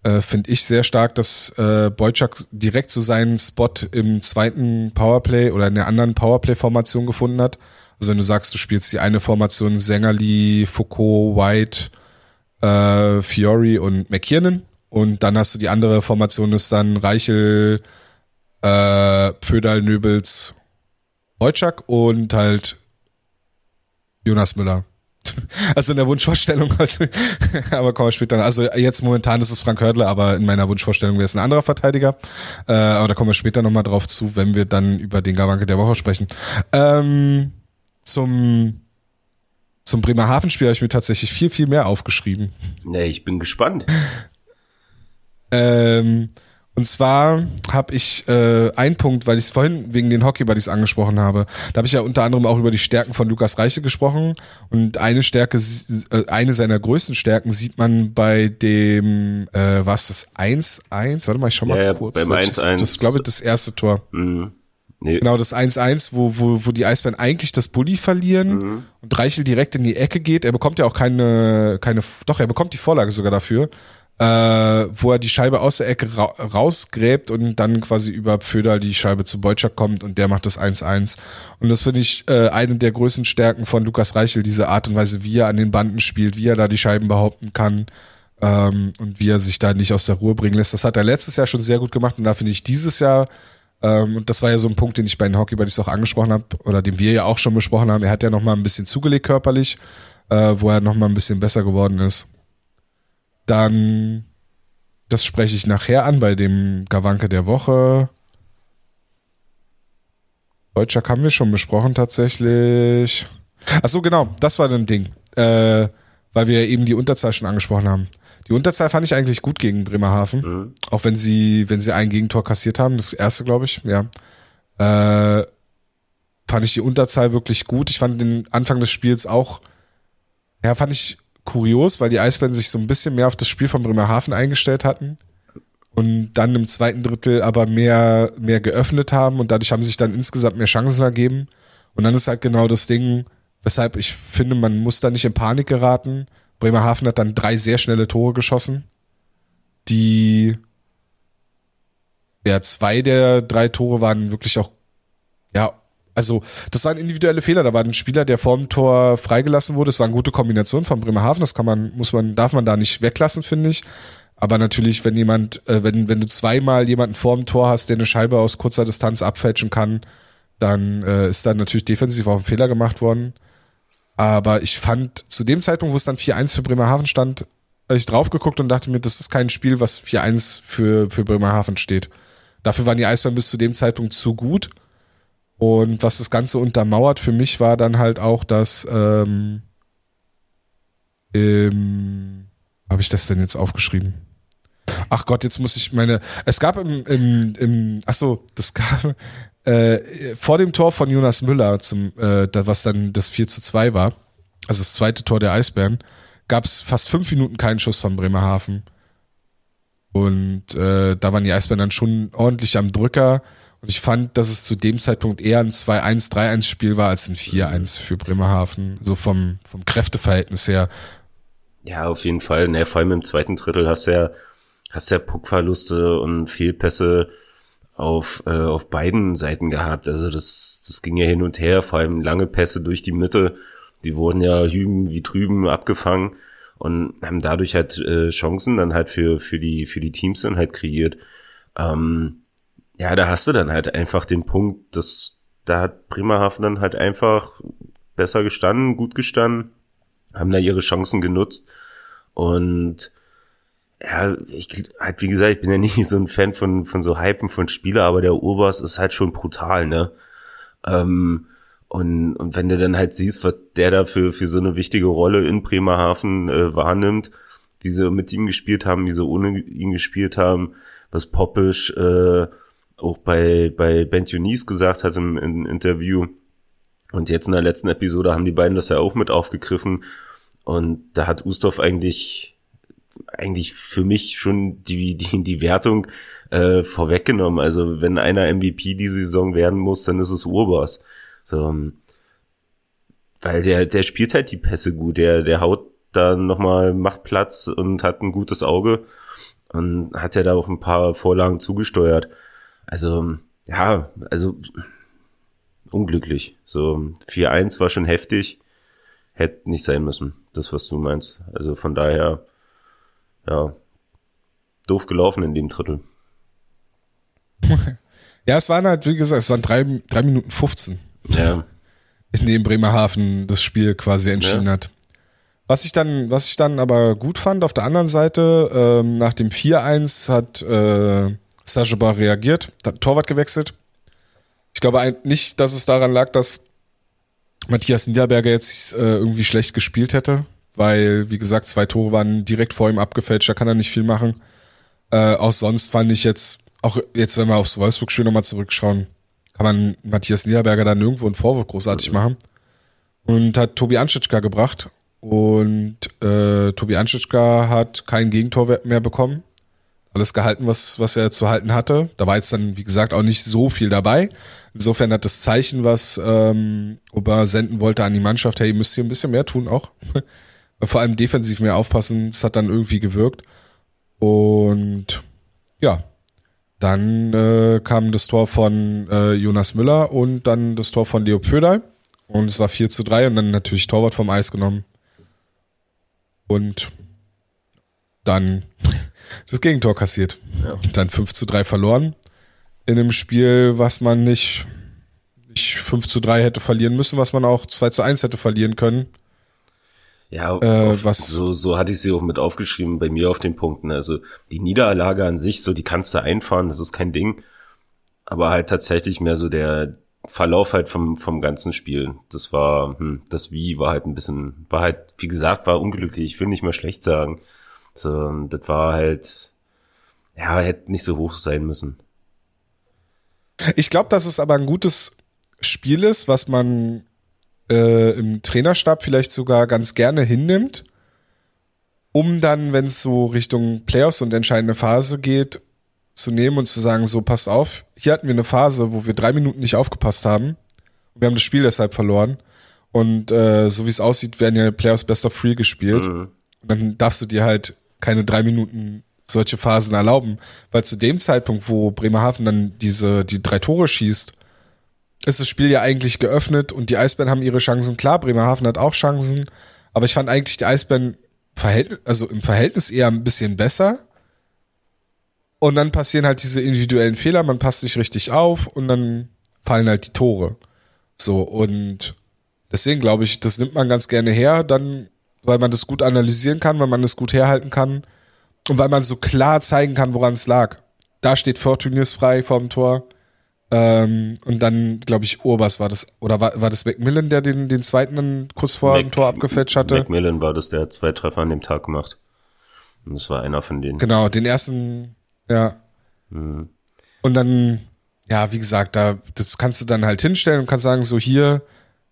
äh, finde ich sehr stark, dass äh, Boyczak direkt so seinen Spot im zweiten Powerplay oder in der anderen Powerplay-Formation gefunden hat. Also wenn du sagst, du spielst die eine Formation Sängerli, Foucault, White, äh, Fiori und McKiernan und dann hast du die andere Formation ist dann Reichel, äh, Pföderl, Nöbels, Wojciak und halt Jonas Müller. Also in der Wunschvorstellung, also, aber kommen wir später. Also jetzt momentan ist es Frank Hördle, aber in meiner Wunschvorstellung wäre es ein anderer Verteidiger. Äh, aber da kommen wir später nochmal drauf zu, wenn wir dann über den Gawanke der Woche sprechen. Ähm, zum zum Bremerhaven-Spiel habe ich mir tatsächlich viel, viel mehr aufgeschrieben. Nee, ich bin gespannt. ähm, und zwar habe ich äh, einen Punkt, weil ich es vorhin wegen den Hockey-Buddies angesprochen habe. Da habe ich ja unter anderem auch über die Stärken von Lukas Reiche gesprochen. Und eine Stärke, äh, eine seiner größten Stärken sieht man bei dem, äh, was das 1-1? Warte mal, ich schau mal ja, kurz. Beim 1-1. Das, das glaube ich das erste Tor. Mhm. Nee. Genau, das 1-1, wo, wo, wo die Eisbären eigentlich das Bulli verlieren mhm. und Reichel direkt in die Ecke geht. Er bekommt ja auch keine, keine, doch, er bekommt die Vorlage sogar dafür äh, wo er die Scheibe aus der Ecke ra rausgräbt und dann quasi über Pföder die Scheibe zu Beutschak kommt und der macht das 1-1. Und das finde ich äh, eine der größten Stärken von Lukas Reichel, diese Art und Weise, wie er an den Banden spielt, wie er da die Scheiben behaupten kann ähm, und wie er sich da nicht aus der Ruhe bringen lässt. Das hat er letztes Jahr schon sehr gut gemacht und da finde ich dieses Jahr und das war ja so ein Punkt, den ich bei den Hockey Buddies auch angesprochen habe oder den wir ja auch schon besprochen haben. Er hat ja noch mal ein bisschen zugelegt körperlich, äh, wo er noch mal ein bisschen besser geworden ist dann, das spreche ich nachher an bei dem Gawanke der Woche. Deutscher haben wir schon besprochen tatsächlich. Ach so, genau, das war ein Ding. Äh, weil wir eben die Unterzahl schon angesprochen haben. Die Unterzahl fand ich eigentlich gut gegen Bremerhaven. Mhm. Auch wenn sie, wenn sie ein Gegentor kassiert haben, das erste, glaube ich, ja. Äh, fand ich die Unterzahl wirklich gut. Ich fand den Anfang des Spiels auch, ja, fand ich kurios, weil die Eisbären sich so ein bisschen mehr auf das Spiel von Bremerhaven eingestellt hatten und dann im zweiten Drittel aber mehr, mehr geöffnet haben und dadurch haben sich dann insgesamt mehr Chancen ergeben. Und dann ist halt genau das Ding, weshalb ich finde, man muss da nicht in Panik geraten. Bremerhaven hat dann drei sehr schnelle Tore geschossen, die ja, zwei der drei Tore waren wirklich auch ja also, das waren individuelle Fehler. Da war ein Spieler, der vorm Tor freigelassen wurde. Es war eine gute Kombination von Bremerhaven. Das kann man, muss man, darf man da nicht weglassen, finde ich. Aber natürlich, wenn jemand, äh, wenn, wenn du zweimal jemanden vorm Tor hast, der eine Scheibe aus kurzer Distanz abfälschen kann, dann äh, ist da natürlich defensiv auch ein Fehler gemacht worden. Aber ich fand zu dem Zeitpunkt, wo es dann 4-1 für Bremerhaven stand, habe ich drauf geguckt und dachte mir, das ist kein Spiel, was 4-1 für, für Bremerhaven steht. Dafür waren die Eisbären bis zu dem Zeitpunkt zu gut. Und was das Ganze untermauert für mich war dann halt auch, dass ähm, ähm, habe ich das denn jetzt aufgeschrieben? Ach Gott, jetzt muss ich meine. Es gab im, im, im ach so, das gab äh, vor dem Tor von Jonas Müller, zum, äh, was dann das 4 zu 2 war, also das zweite Tor der Eisbären, gab es fast fünf Minuten keinen Schuss von Bremerhaven. Und äh, da waren die Eisbären dann schon ordentlich am Drücker. Und ich fand, dass es zu dem Zeitpunkt eher ein 2-1, 3-1 Spiel war als ein 4-1 für Bremerhaven. So vom, vom Kräfteverhältnis her. Ja, auf jeden Fall. Ne, vor allem im zweiten Drittel hast du ja, hast ja Puckverluste und Fehlpässe auf, äh, auf beiden Seiten gehabt. Also das, das ging ja hin und her, vor allem lange Pässe durch die Mitte. Die wurden ja hüben wie drüben abgefangen und haben dadurch halt äh, Chancen dann halt für, für, die, für die Teams dann halt kreiert. Ähm, ja, da hast du dann halt einfach den Punkt, dass da hat Bremerhaven dann halt einfach besser gestanden, gut gestanden, haben da ihre Chancen genutzt und ja, ich halt wie gesagt, ich bin ja nicht so ein Fan von von so Hypen von Spieler, aber der Urbas ist halt schon brutal, ne? Ähm, und, und wenn du dann halt siehst, was der da für, für so eine wichtige Rolle in Bremerhaven äh, wahrnimmt, wie sie mit ihm gespielt haben, wie sie ohne ihn gespielt haben, was Poppisch äh, auch bei, bei Ben Tunis gesagt hat im, im Interview. Und jetzt in der letzten Episode haben die beiden das ja auch mit aufgegriffen. Und da hat Ustorf eigentlich, eigentlich für mich schon die, die, die Wertung äh, vorweggenommen. Also wenn einer MVP diese Saison werden muss, dann ist es Urbas. So, ähm, weil der, der spielt halt die Pässe gut, der, der haut da nochmal, macht Platz und hat ein gutes Auge und hat ja da auch ein paar Vorlagen zugesteuert. Also, ja, also unglücklich. So 4-1 war schon heftig, hätte nicht sein müssen, das, was du meinst. Also von daher, ja, doof gelaufen in dem Drittel. ja, es waren halt, wie gesagt, es waren drei, drei Minuten 15. Ja. In dem Bremerhaven das Spiel quasi entschieden ja. hat. Was ich dann, was ich dann aber gut fand, auf der anderen Seite, ähm, nach dem 4-1 hat äh, Sajoba reagiert, hat Torwart gewechselt. Ich glaube nicht, dass es daran lag, dass Matthias Niederberger jetzt äh, irgendwie schlecht gespielt hätte, weil, wie gesagt, zwei Tore waren direkt vor ihm abgefälscht, da kann er nicht viel machen. Äh, auch sonst fand ich jetzt, auch jetzt, wenn wir aufs Wolfsburg-Spiel nochmal zurückschauen, kann man Matthias Niederberger dann nirgendwo einen Vorwurf großartig machen. Und hat Tobi Anschitschka gebracht. Und äh, Tobi Anschitschka hat kein Gegentor mehr bekommen. Alles gehalten, was, was er zu halten hatte. Da war jetzt dann, wie gesagt, auch nicht so viel dabei. Insofern hat das Zeichen, was ähm, Ober senden wollte an die Mannschaft, hey, ihr müsst hier ein bisschen mehr tun auch. Vor allem defensiv mehr aufpassen. Das hat dann irgendwie gewirkt. Und ja, dann äh, kam das Tor von äh, Jonas Müller und dann das Tor von Leo Pföderl. Und es war 4 zu 3 und dann natürlich Torwart vom Eis genommen. Und dann das Gegentor kassiert. Ja. Und dann 5 zu 3 verloren. In einem Spiel, was man nicht, nicht 5 zu 3 hätte verlieren müssen, was man auch 2 zu 1 hätte verlieren können. Ja, äh, auf, was so, so hatte ich sie auch mit aufgeschrieben bei mir auf den Punkten. Also die Niederlage an sich, so die kannst du einfahren, das ist kein Ding. Aber halt tatsächlich mehr so der Verlauf halt vom, vom ganzen Spiel. Das war, hm, das Wie war halt ein bisschen, war halt, wie gesagt, war unglücklich. Ich will nicht mehr schlecht sagen. So, das war halt, ja, hätte nicht so hoch sein müssen. Ich glaube, dass es aber ein gutes Spiel ist, was man äh, im Trainerstab vielleicht sogar ganz gerne hinnimmt, um dann, wenn es so Richtung Playoffs und entscheidende Phase geht, zu nehmen und zu sagen, so passt auf, hier hatten wir eine Phase, wo wir drei Minuten nicht aufgepasst haben. Wir haben das Spiel deshalb verloren. Und äh, so wie es aussieht, werden ja Playoffs Best of Free gespielt. Mhm. Und dann darfst du dir halt keine drei Minuten solche Phasen erlauben. Weil zu dem Zeitpunkt, wo Bremerhaven dann diese, die drei Tore schießt, ist das Spiel ja eigentlich geöffnet und die Eisbären haben ihre Chancen. Klar, Bremerhaven hat auch Chancen, aber ich fand eigentlich die Eisbären Verhältnis, also im Verhältnis eher ein bisschen besser. Und dann passieren halt diese individuellen Fehler, man passt nicht richtig auf und dann fallen halt die Tore. So, und deswegen glaube ich, das nimmt man ganz gerne her, dann weil man das gut analysieren kann, weil man das gut herhalten kann und weil man so klar zeigen kann, woran es lag. Da steht Fortuniers frei vorm Tor. Ähm, und dann, glaube ich, Urbas war das, oder war, war das Macmillan, der den, den zweiten dann kurz vor Mac, dem Tor abgefetcht hatte? Macmillan war das, der hat zwei Treffer an dem Tag gemacht. Und das war einer von denen. Genau, den ersten, ja. Mhm. Und dann, ja, wie gesagt, da, das kannst du dann halt hinstellen und kannst sagen, so hier,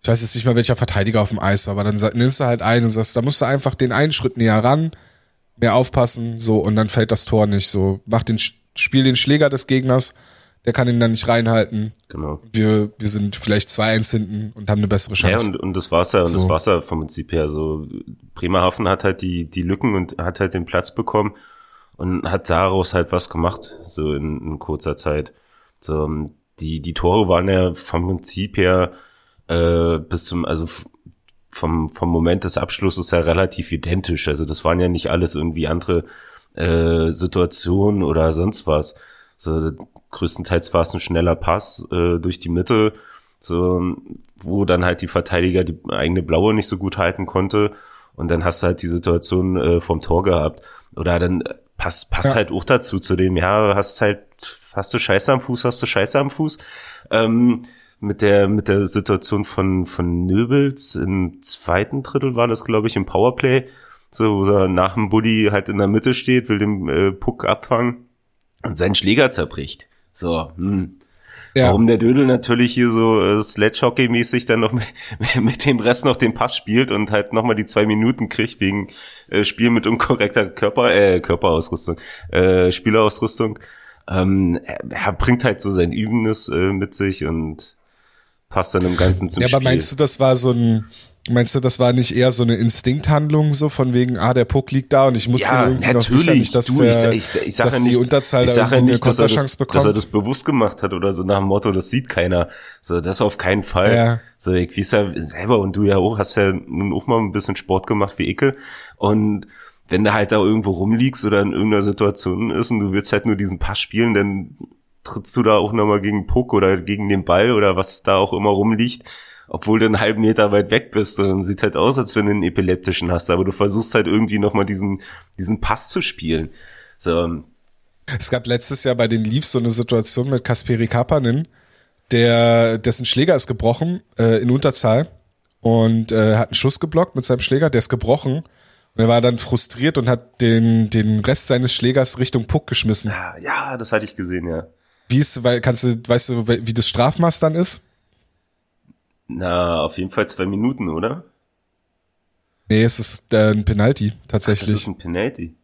ich weiß jetzt nicht mal, welcher Verteidiger auf dem Eis war, aber dann nimmst du halt einen und sagst, da musst du einfach den einen Schritt näher ran, mehr aufpassen, so, und dann fällt das Tor nicht, so, mach den, spiel den Schläger des Gegners, der kann ihn dann nicht reinhalten. Genau. Wir, wir sind vielleicht 2-1 hinten und haben eine bessere Chance. Ja, und, und das war's ja, und so. das war's ja vom Prinzip her. So, Bremerhaven hat halt die, die Lücken und hat halt den Platz bekommen und hat daraus halt was gemacht, so in, in kurzer Zeit. So, die, die Tore waren ja vom Prinzip her äh, bis zum, also vom, vom Moment des Abschlusses ja relativ identisch. Also das waren ja nicht alles irgendwie andere äh, Situationen oder sonst was. So, größtenteils war es ein schneller Pass äh, durch die Mitte, so, wo dann halt die Verteidiger die eigene Blaue nicht so gut halten konnte. Und dann hast du halt die Situation äh, vom Tor gehabt. Oder dann äh, passt, passt ja. halt auch dazu, zu dem, ja, hast halt, hast du Scheiße am Fuß, hast du Scheiße am Fuß. Ähm, mit der, mit der Situation von, von Nöbels im zweiten Drittel war das, glaube ich, im Powerplay. So, wo er nach dem Buddy halt in der Mitte steht, will den äh, Puck abfangen und seinen Schläger zerbricht. So, hm. Ja. Warum der Dödel natürlich hier so äh, Sledgehockey-mäßig dann noch mit, mit, dem Rest noch den Pass spielt und halt nochmal die zwei Minuten kriegt wegen äh, Spiel mit unkorrekter Körper, äh, Körperausrüstung, äh, Spielerausrüstung. Ähm, er, er bringt halt so sein Übendes äh, mit sich und passt dann im Ganzen zum ja, Spiel. Ja, aber meinst du, das war so ein Meinst du, das war nicht eher so eine Instinkthandlung, so von wegen, ah, der Puck liegt da und ich muss ja, irgendwie noch sicher nicht, dass, du, ich, ich, ich dass nicht, die Unterzahl ich da irgendwie nicht, eine dass er, das, bekommt. dass er das bewusst gemacht hat oder so nach dem Motto, das sieht keiner. So, das auf keinen Fall. Ja. So, ich weiß ja selber und du ja auch, hast ja nun auch mal ein bisschen Sport gemacht wie Icke und wenn du halt da irgendwo rumliegst oder in irgendeiner Situation ist und du willst halt nur diesen Pass spielen, dann trittst du da auch nochmal gegen Puck oder gegen den Ball oder was da auch immer rumliegt obwohl du einen halben Meter weit weg bist und sieht halt aus, als wenn du einen epileptischen hast, aber du versuchst halt irgendwie nochmal diesen, diesen Pass zu spielen. So. Es gab letztes Jahr bei den Leafs so eine Situation mit Kasperi Kapanen, der, dessen Schläger ist gebrochen, äh, in Unterzahl und äh, hat einen Schuss geblockt mit seinem Schläger, der ist gebrochen. Und er war dann frustriert und hat den, den Rest seines Schlägers Richtung Puck geschmissen. Ja, ja, das hatte ich gesehen, ja. Wie ist, weil, kannst du, weißt du, wie das Strafmaß dann ist? Na, auf jeden Fall zwei Minuten, oder? Nee, es ist äh, ein Penalty, tatsächlich. Ach, das ist ein Penalty.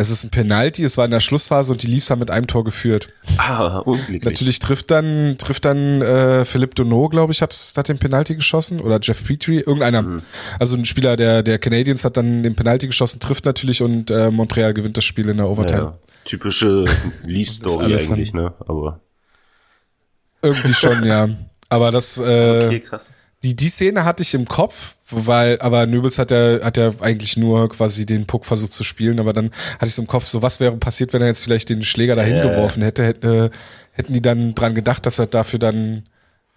Es ist ein Penalty, es war in der Schlussphase und die Leafs haben mit einem Tor geführt. Ah, unglücklich. Natürlich trifft dann, trifft dann äh, Philipp Donneau, glaube ich, hat, hat den Penalty geschossen oder Jeff Petrie, irgendeiner. Mhm. Also ein Spieler der, der Canadiens hat dann den Penalty geschossen, trifft natürlich und äh, Montreal gewinnt das Spiel in der Overtime. Ja, typische Leafs-Story eigentlich, ne? Aber. Irgendwie schon, ja. Aber das, äh, okay, krass. Die, die Szene hatte ich im Kopf, weil, aber Nöbels hat ja, hat ja eigentlich nur quasi den Puck versucht zu spielen, aber dann hatte ich so im Kopf, so was wäre passiert, wenn er jetzt vielleicht den Schläger dahin yeah. geworfen hätte, hätte, hätten die dann dran gedacht, dass er dafür dann,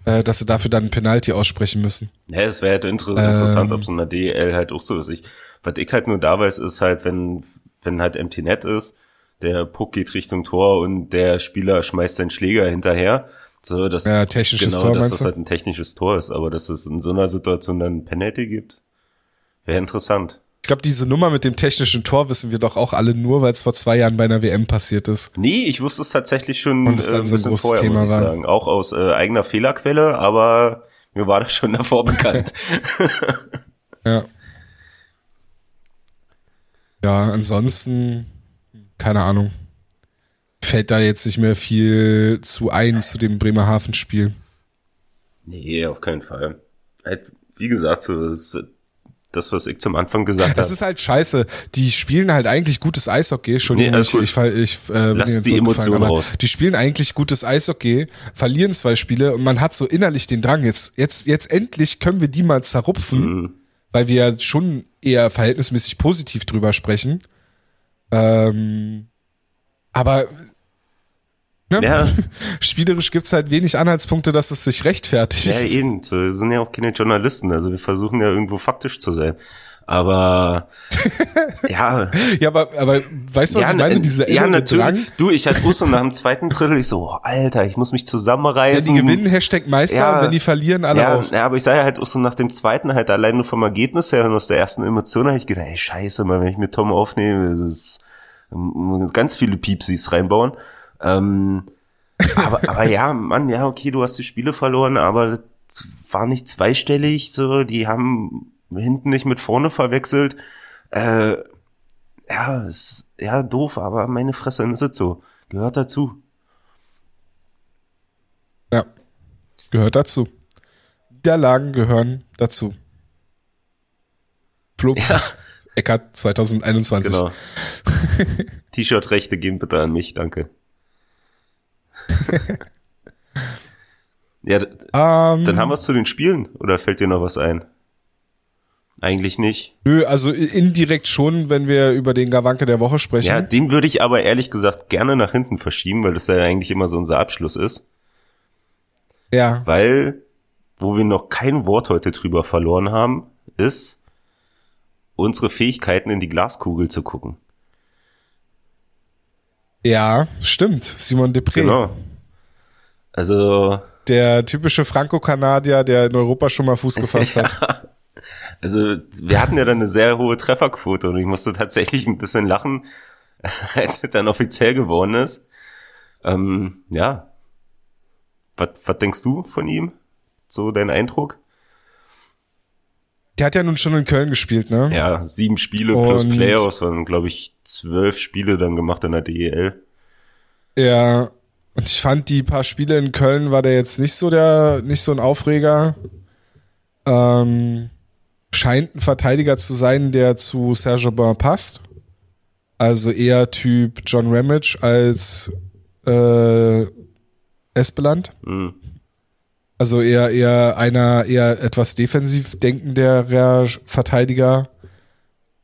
äh, dass sie dafür dann ein Penalty aussprechen müssen. Ja, es wäre halt inter ähm, interessant, ob es in der DL halt auch so ist. Ich, was ich halt nur da weiß, ist halt, wenn, wenn halt Empty Net ist, der Puck geht Richtung Tor und der Spieler schmeißt seinen Schläger hinterher so, dass, ja, technisches genau, Tor, dass das halt ein technisches Tor ist, aber dass es in so einer Situation dann ein Penalty gibt, wäre interessant. Ich glaube, diese Nummer mit dem technischen Tor wissen wir doch auch alle nur, weil es vor zwei Jahren bei einer WM passiert ist. Nee, ich wusste es tatsächlich schon Und es äh, ein so bisschen vorher, Thema muss ich sagen. Auch aus äh, eigener Fehlerquelle, aber mir war das schon davor bekannt. ja. Ja, ansonsten, keine Ahnung fällt da jetzt nicht mehr viel zu ein zu dem Bremerhaven-Spiel. Nee, auf keinen Fall. Halt, wie gesagt, so, das, was ich zum Anfang gesagt habe. Das ist halt scheiße. Die spielen halt eigentlich gutes Eishockey. Entschuldigung, nee, ich, ich, ich, äh, Lass die Emotionen raus. Die spielen eigentlich gutes Eishockey, verlieren zwei Spiele und man hat so innerlich den Drang, jetzt, jetzt, jetzt endlich können wir die mal zerrupfen, mhm. weil wir ja schon eher verhältnismäßig positiv drüber sprechen. Ähm, aber Ne? Ja. Spielerisch gibt's halt wenig Anhaltspunkte, dass es sich rechtfertigt. Ja, eben. So, wir sind ja auch keine Journalisten, also wir versuchen ja irgendwo faktisch zu sein. Aber ja. ja, aber, aber weißt du, was ja, ich meine? Diese ja, natürlich. Drang. Du, ich hatte Uso nach dem zweiten Drittel, ich so, oh, Alter, ich muss mich zusammenreißen. Wenn die gewinnen, Hashtag Meister, Ja. und wenn die verlieren, alle ja, raus. ja, aber ich sage halt auch so nach dem zweiten halt allein nur vom Ergebnis her und aus der ersten Emotion habe ich gedacht, ey, scheiße, mal, wenn ich mit Tom aufnehme, das ist ganz viele Piepsis reinbauen. Ähm, aber, aber ja, Mann, ja, okay, du hast die Spiele verloren, aber das war nicht zweistellig, so, die haben hinten nicht mit vorne verwechselt. Äh, ja, ist, ja, doof, aber meine Fresse, dann ist es so. Gehört dazu. Ja. Gehört dazu. Niederlagen gehören dazu. Flo Eckart 2021. Genau. T-Shirt-Rechte gehen bitte an mich, danke. ja, d- Ähm, dann haben wir es zu den Spielen oder fällt dir noch was ein? Eigentlich nicht. Nö, also indirekt schon, wenn wir über den Gawanke der Woche sprechen. Ja, den würde ich aber ehrlich gesagt gerne nach hinten verschieben, weil das ja eigentlich immer so unser Abschluss ist. ja. Weil, wo wir noch kein Wort heute drüber verloren haben, ist unsere Fähigkeiten in die Glaskugel zu gucken. Ja, stimmt. Simon Depré. Genau. Also, Der typische Franco-Kanadier, der in Europa schon mal Fuß gefasst hat. Also wir hatten ja dann eine sehr hohe Trefferquote und ich musste tatsächlich ein bisschen lachen, als es dann offiziell geworden ist. Ähm, ja. Was, was denkst du von ihm? So dein Eindruck? Der hat ja nun schon in Köln gespielt, ne? Ja, sieben Spiele plus Und- Playoffs waren, glaube ich, zwölf Spiele dann gemacht in der DEL. Ja. Und ich fand die paar Spiele in Köln war der jetzt nicht so der, nicht so ein Aufreger. Ähm, scheint ein Verteidiger zu sein, der zu Serge Aubin passt. Also eher Typ John Ramage als äh, Espeland. Mhm. Also eher eher einer eher etwas defensiv denkenderer Verteidiger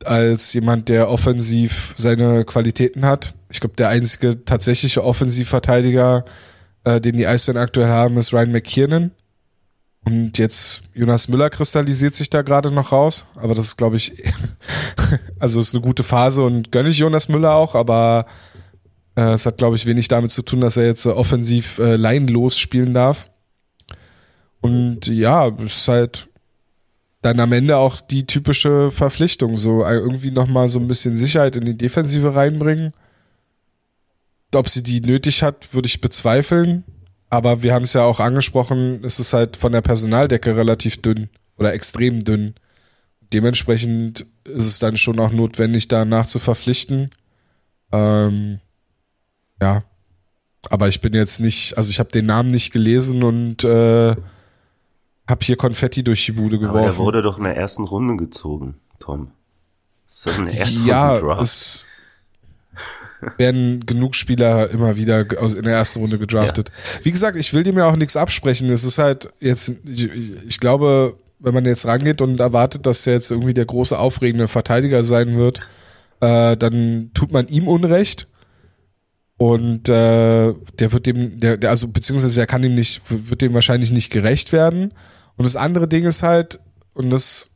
als jemand, der offensiv seine Qualitäten hat. Ich glaube, der einzige tatsächliche Offensivverteidiger, äh, den die Eisbären aktuell haben, ist Ryan McKiernan. Und jetzt Jonas Müller kristallisiert sich da gerade noch raus, aber das ist, glaube ich, also ist eine gute Phase und gönne ich Jonas Müller auch, aber äh, es hat, glaube ich, wenig damit zu tun, dass er jetzt äh, offensiv äh, laienlos spielen darf. Und ja, es ist halt dann am Ende auch die typische Verpflichtung, so äh, irgendwie nochmal so ein bisschen Sicherheit in die Defensive reinbringen. Ob sie die nötig hat, würde ich bezweifeln. Aber wir haben es ja auch angesprochen, es ist halt von der Personaldecke relativ dünn oder extrem dünn. Dementsprechend ist es dann schon auch notwendig, danach zu verpflichten. Ähm, ja. Aber ich bin jetzt nicht, also ich habe den Namen nicht gelesen und äh, habe hier Konfetti durch die Bude Aber der geworfen. wurde doch in der ersten Runde gezogen, Tom. Das ist doch eine erste ja, Runde es werden genug Spieler immer wieder in der ersten Runde gedraftet. Wie gesagt, ich will dem ja auch nichts absprechen. Es ist halt jetzt, ich, ich glaube, wenn man jetzt rangeht und erwartet, dass er jetzt irgendwie der große aufregende Verteidiger sein wird, äh, dann tut man ihm Unrecht. Und äh, der wird dem, der, der, also beziehungsweise er kann ihm nicht, wird dem wahrscheinlich nicht gerecht werden. Und das andere Ding ist halt, und das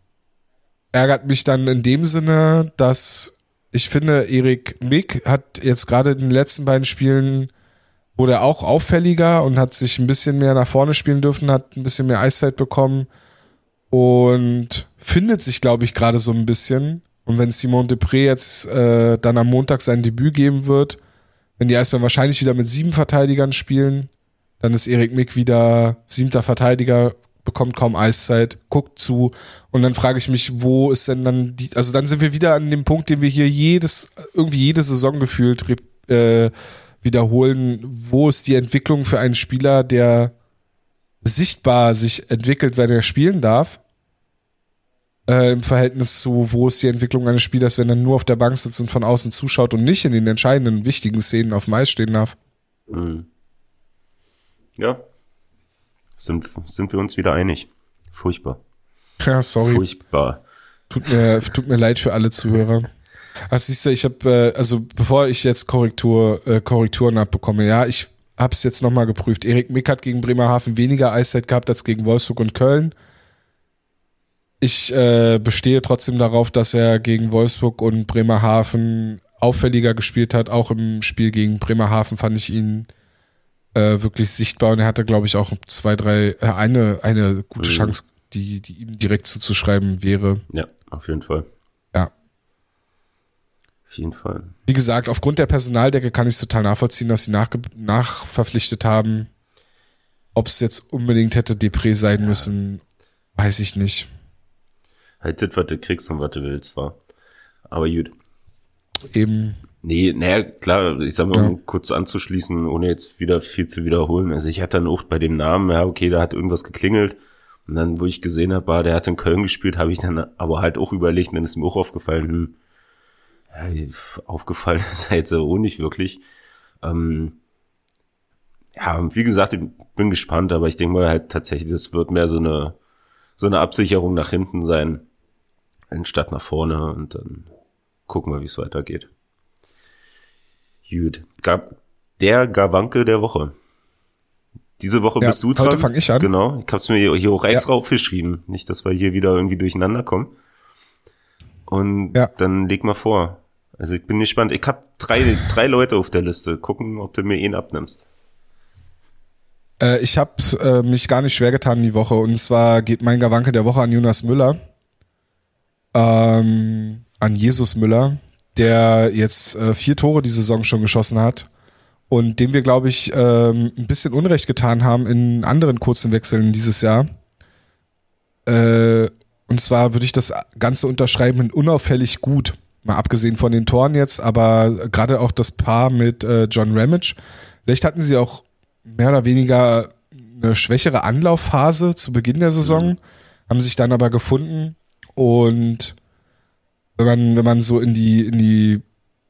ärgert mich dann in dem Sinne, dass ich finde, Erik Mick hat jetzt gerade in den letzten beiden Spielen wurde er auch auffälliger und hat sich ein bisschen mehr nach vorne spielen dürfen, hat ein bisschen mehr Eiszeit bekommen und findet sich, glaube ich, gerade so ein bisschen. Und wenn Simon Depré jetzt äh, dann am Montag sein Debüt geben wird, wenn die Eisbären wahrscheinlich wieder mit sieben Verteidigern spielen, dann ist Erik Mick wieder siebter Verteidiger, bekommt kaum Eiszeit, guckt zu und dann frage ich mich, wo ist denn dann die, also dann sind wir wieder an dem Punkt, den wir hier jedes, irgendwie jede Saison gefühlt äh, wiederholen, wo ist die Entwicklung für einen Spieler, der sichtbar sich entwickelt, wenn er spielen darf, äh, im Verhältnis zu, wo ist die Entwicklung eines Spielers, wenn er nur auf der Bank sitzt und von außen zuschaut und nicht in den entscheidenden, wichtigen Szenen auf dem Eis stehen darf. Mhm. Ja. Sind, sind wir uns wieder einig. Furchtbar. Ja, sorry. Furchtbar. Tut mir, tut mir leid für alle Zuhörer. Ach, siehst du, ich habe, äh, also bevor ich jetzt Korrektur, äh, Korrekturen abbekomme, ja, ich habe es jetzt nochmal geprüft. Erik Mick hat gegen Bremerhaven weniger Eiszeit gehabt als gegen Wolfsburg und Köln. ich äh, bestehe trotzdem darauf, dass er gegen Wolfsburg und Bremerhaven auffälliger gespielt hat. Auch im Spiel gegen Bremerhaven fand ich ihn äh, wirklich sichtbar und er hatte, glaube ich, auch zwei, drei, äh, eine, eine gute mhm. Chance, die, die ihm direkt zuzuschreiben wäre. Ja, auf jeden Fall. Ja. Auf jeden Fall. Wie gesagt, aufgrund der Personaldecke kann ich es total nachvollziehen, dass sie nach, nachverpflichtet haben. Ob es jetzt unbedingt hätte Depré sein ja. müssen, weiß ich nicht. Halt das, was du kriegst und was du willst, war. Aber gut. Eben. Nee, naja, klar, ich sag mal, ja. um kurz anzuschließen, ohne jetzt wieder viel zu wiederholen. Also ich hatte dann auch bei dem Namen, ja, okay, da hat irgendwas geklingelt. Und dann, wo ich gesehen habe, war, der hat in Köln gespielt, habe ich dann aber halt auch überlegt, dann ist mir auch aufgefallen, hm, ja, aufgefallen ist er jetzt auch nicht wirklich. Ähm, ja, wie gesagt, ich bin gespannt, aber ich denke mal halt tatsächlich, das wird mehr so eine, so eine Absicherung nach hinten sein, anstatt nach vorne und dann gucken wir, wie es weitergeht. Gut. Gab der Gawanke der Woche. Diese Woche ja, bist du dran. Heute fange ich an. Genau. Ich habe es mir hier auch extra ja. aufgeschrieben. Nicht, dass wir hier wieder irgendwie durcheinander kommen. Und ja. dann leg mal vor. Also ich bin gespannt. Ich habe drei, drei Leute auf der Liste. Gucken, ob du mir ihn abnimmst. Äh, ich habe äh, mich gar nicht schwer getan die Woche. Und zwar geht mein Gawanke der Woche an Jonas Müller. Ähm, an Jesus Müller, der jetzt äh, vier Tore die Saison schon geschossen hat und dem wir, glaube ich, ähm, ein bisschen Unrecht getan haben in anderen kurzen Wechseln dieses Jahr. Äh, und zwar würde ich das Ganze unterschreiben in unauffällig gut. Mal abgesehen von den Toren jetzt, aber gerade auch das Paar mit äh, John Ramage. Vielleicht hatten sie auch mehr oder weniger eine schwächere Anlaufphase zu Beginn der Saison, mhm. haben sich dann aber gefunden und wenn man, wenn man so in die, in die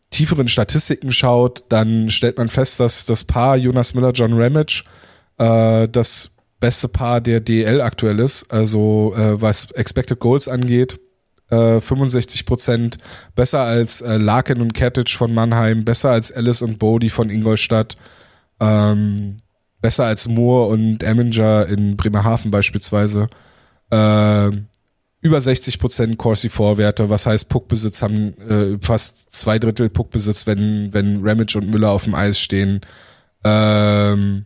tieferen Statistiken schaut, dann stellt man fest, dass das Paar Jonas Müller, John Ramage äh, das beste Paar der DL aktuell ist. Also äh, was Expected Goals angeht, äh, 65 Prozent besser als äh, Larkin und Kertic von Mannheim, besser als Ellis und Bodie von Ingolstadt, ähm, besser als Moore und Eminger in Bremerhaven beispielsweise. Äh, über 60 Prozent Corsi Vorwerte, was heißt Puckbesitz haben äh, fast zwei Drittel Puckbesitz, wenn wenn Ramage und Müller auf dem Eis stehen. Ähm,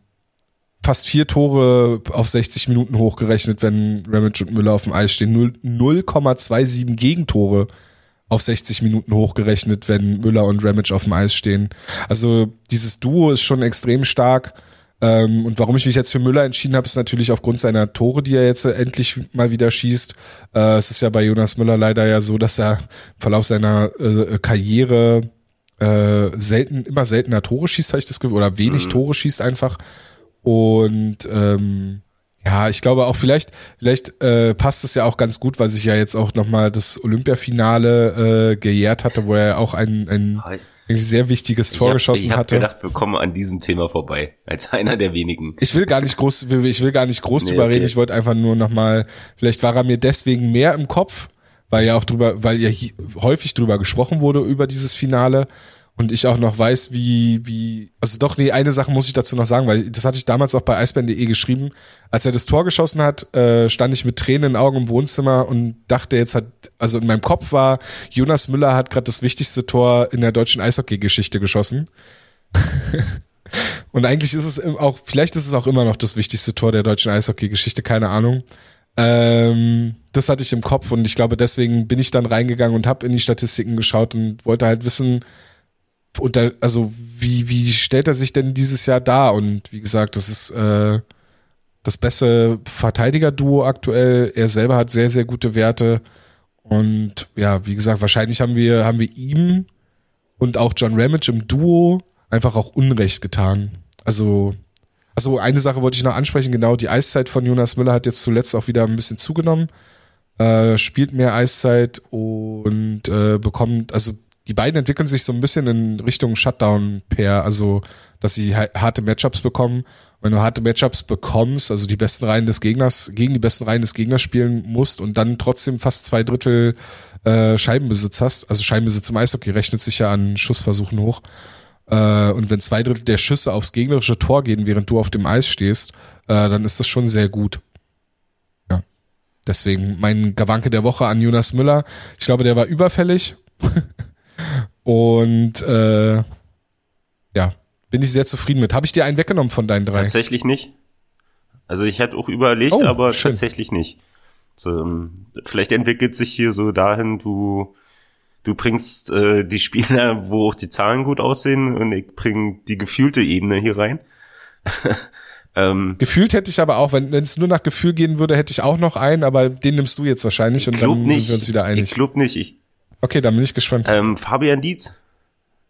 fast vier Tore auf 60 Minuten hochgerechnet, wenn Ramage und Müller auf dem Eis stehen. 0,27 Gegentore auf 60 Minuten hochgerechnet, wenn Müller und Ramage auf dem Eis stehen. Also dieses Duo ist schon extrem stark. Ähm, und warum ich mich jetzt für Müller entschieden habe, ist natürlich aufgrund seiner Tore, die er jetzt endlich mal wieder schießt. Äh, es ist ja bei Jonas Müller leider ja so, dass er im Verlauf seiner äh, Karriere äh, selten, immer seltener Tore schießt, habe ich das Gefühl, oder wenig mhm. Tore schießt einfach. Und ähm, ja, ich glaube auch vielleicht, vielleicht äh, passt es ja auch ganz gut, weil sich ja jetzt auch nochmal das Olympiafinale äh, gejährt hatte, wo er auch ein, ein ein sehr wichtiges Tor ich hab, geschossen ich hab hatte. Ich gedacht, wir kommen an diesem Thema vorbei, als einer der wenigen. Ich will gar nicht groß, ich will gar nicht groß nee, drüber okay. reden. Ich wollte einfach nur nochmal, vielleicht war er mir deswegen mehr im Kopf, weil ja auch drüber, weil ja häufig drüber gesprochen wurde über dieses Finale und ich auch noch weiß, wie, wie, also doch, nee, eine Sache muss ich dazu noch sagen, weil das hatte ich damals auch bei eisbären.de geschrieben. Als er das Tor geschossen hat, äh, stand ich mit Tränen in den Augen im Wohnzimmer und dachte jetzt hat, also in meinem Kopf war, Jonas Müller hat gerade das wichtigste Tor in der deutschen Eishockey-Geschichte geschossen. und eigentlich ist es auch, vielleicht ist es auch immer noch das wichtigste Tor der deutschen Eishockey-Geschichte, keine Ahnung. Ähm, das hatte ich im Kopf und ich glaube, deswegen bin ich dann reingegangen und habe in die Statistiken geschaut und wollte halt wissen, und da, also wie, wie stellt er sich denn dieses Jahr dar? Und wie gesagt, das ist äh, das beste Verteidiger-Duo aktuell. Er selber hat sehr, sehr gute Werte. Und ja, wie gesagt, wahrscheinlich haben wir, haben wir ihm und auch John Ramage im Duo einfach auch Unrecht getan. Also, also eine Sache wollte ich noch ansprechen, genau, die Eiszeit von Jonas Müller hat jetzt zuletzt auch wieder ein bisschen zugenommen. Äh, spielt mehr Eiszeit und äh, bekommt, also die beiden entwickeln sich so ein bisschen in Richtung Shutdown-Pair, also dass sie harte Matchups bekommen. Wenn du harte Matchups bekommst, also die besten Reihen des Gegners, gegen die besten Reihen des Gegners spielen musst und dann trotzdem fast zwei Drittel äh, Scheibenbesitz hast, also Scheibenbesitz im Eishockey rechnet sich ja an Schussversuchen hoch. Äh, und wenn zwei Drittel der Schüsse aufs gegnerische Tor gehen, während du auf dem Eis stehst, äh, dann ist das schon sehr gut. Ja. deswegen mein Gawanke der Woche an Jonas Müller. Ich glaube, der war überfällig. Und äh, ja, bin ich sehr zufrieden mit. Habe ich dir einen weggenommen von deinen drei? Tatsächlich nicht. Also ich hätte auch überlegt, Oh, aber schön. tatsächlich nicht. So, ähm, vielleicht entwickelt sich hier so dahin, du du bringst äh, die Spieler, wo auch die Zahlen gut aussehen, und ich bring die gefühlte Ebene hier rein. ähm, Gefühlt hätte ich aber auch, wenn wenn es nur nach Gefühl gehen würde, hätte ich auch noch einen, aber den nimmst du jetzt wahrscheinlich und dann nicht. sind wir uns wieder einig. Ich glaub nicht. Ich, Okay, dann bin ich gespannt. ähm, Fabian Dietz.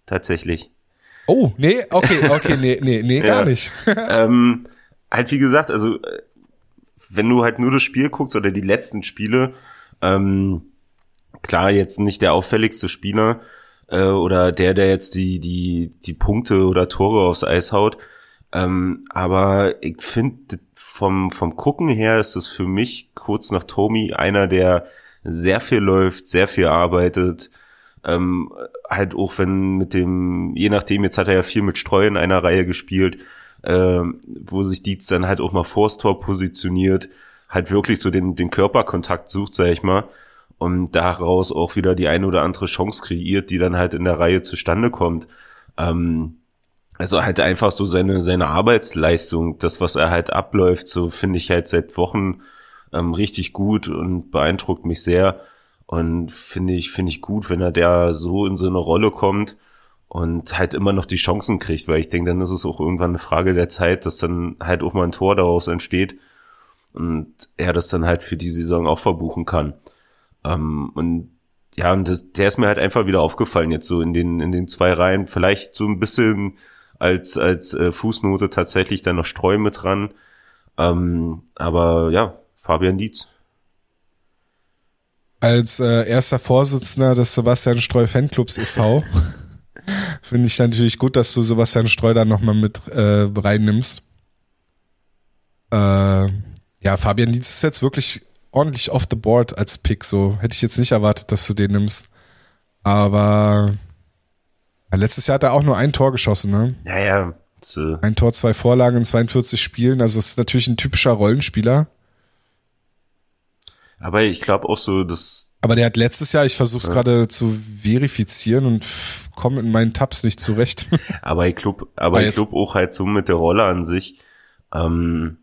Tatsächlich. Oh, nee, okay, okay, nee, nee, nee, gar Ja. nicht. ähm, halt wie gesagt, also äh, wenn du halt nur das Spiel guckst oder die letzten Spiele, ähm, klar jetzt nicht der auffälligste Spieler äh, oder der, der jetzt die die die Punkte oder Tore aufs Eis haut, ähm, aber ich finde vom vom Gucken her ist es für mich kurz nach Tommy einer, der sehr viel läuft, sehr viel arbeitet, ähm, halt auch wenn mit dem, je nachdem, jetzt hat er ja viel mit Streu in einer Reihe gespielt, ähm, wo sich Dietz dann halt auch mal vors Tor positioniert, halt wirklich so den, den Körperkontakt sucht, sag ich mal, und daraus auch wieder die eine oder andere Chance kreiert, die dann halt in der Reihe zustande kommt. Ähm, also halt einfach so seine, seine Arbeitsleistung, das, was er halt abläuft, so finde ich halt seit Wochen ähm, richtig gut und beeindruckt mich sehr. Und finde ich, finde ich gut, wenn er der so in so eine Rolle kommt und halt immer noch die Chancen kriegt, weil ich denke, dann ist es auch irgendwann eine Frage der Zeit, dass dann halt auch mal ein Tor daraus entsteht und er das dann halt für die Saison auch verbuchen kann. Ähm, und ja, und das, der ist mir halt einfach wieder aufgefallen jetzt so in den, in den zwei Reihen. Vielleicht so ein bisschen als, als äh, Fußnote tatsächlich dann noch Streu mit dran. Ähm, aber ja, Fabian Dietz. Als äh, erster Vorsitzender des Sebastian Streu Fanclubs e.V. finde ich natürlich gut, dass du Sebastian Streu da nochmal mit äh, reinnimmst. Äh, ja, Fabian Dietz ist jetzt wirklich ordentlich off the board als Pick. So hätte ich jetzt nicht erwartet, dass du den nimmst. Aber ja, letztes Jahr hat er auch nur ein Tor geschossen, ne? Ja, ja. Äh, Ein Tor, zwei Vorlagen in 42 Spielen. Also ist natürlich ein typischer Rollenspieler. Aber ich glaube auch so, dass Aber der hat letztes Jahr, ich versuche es gerade zu verifizieren und komme in meinen Tabs nicht zurecht. Aber ich glaube, aber Ah, ich glaube auch halt so mit der Rolle an sich ähm,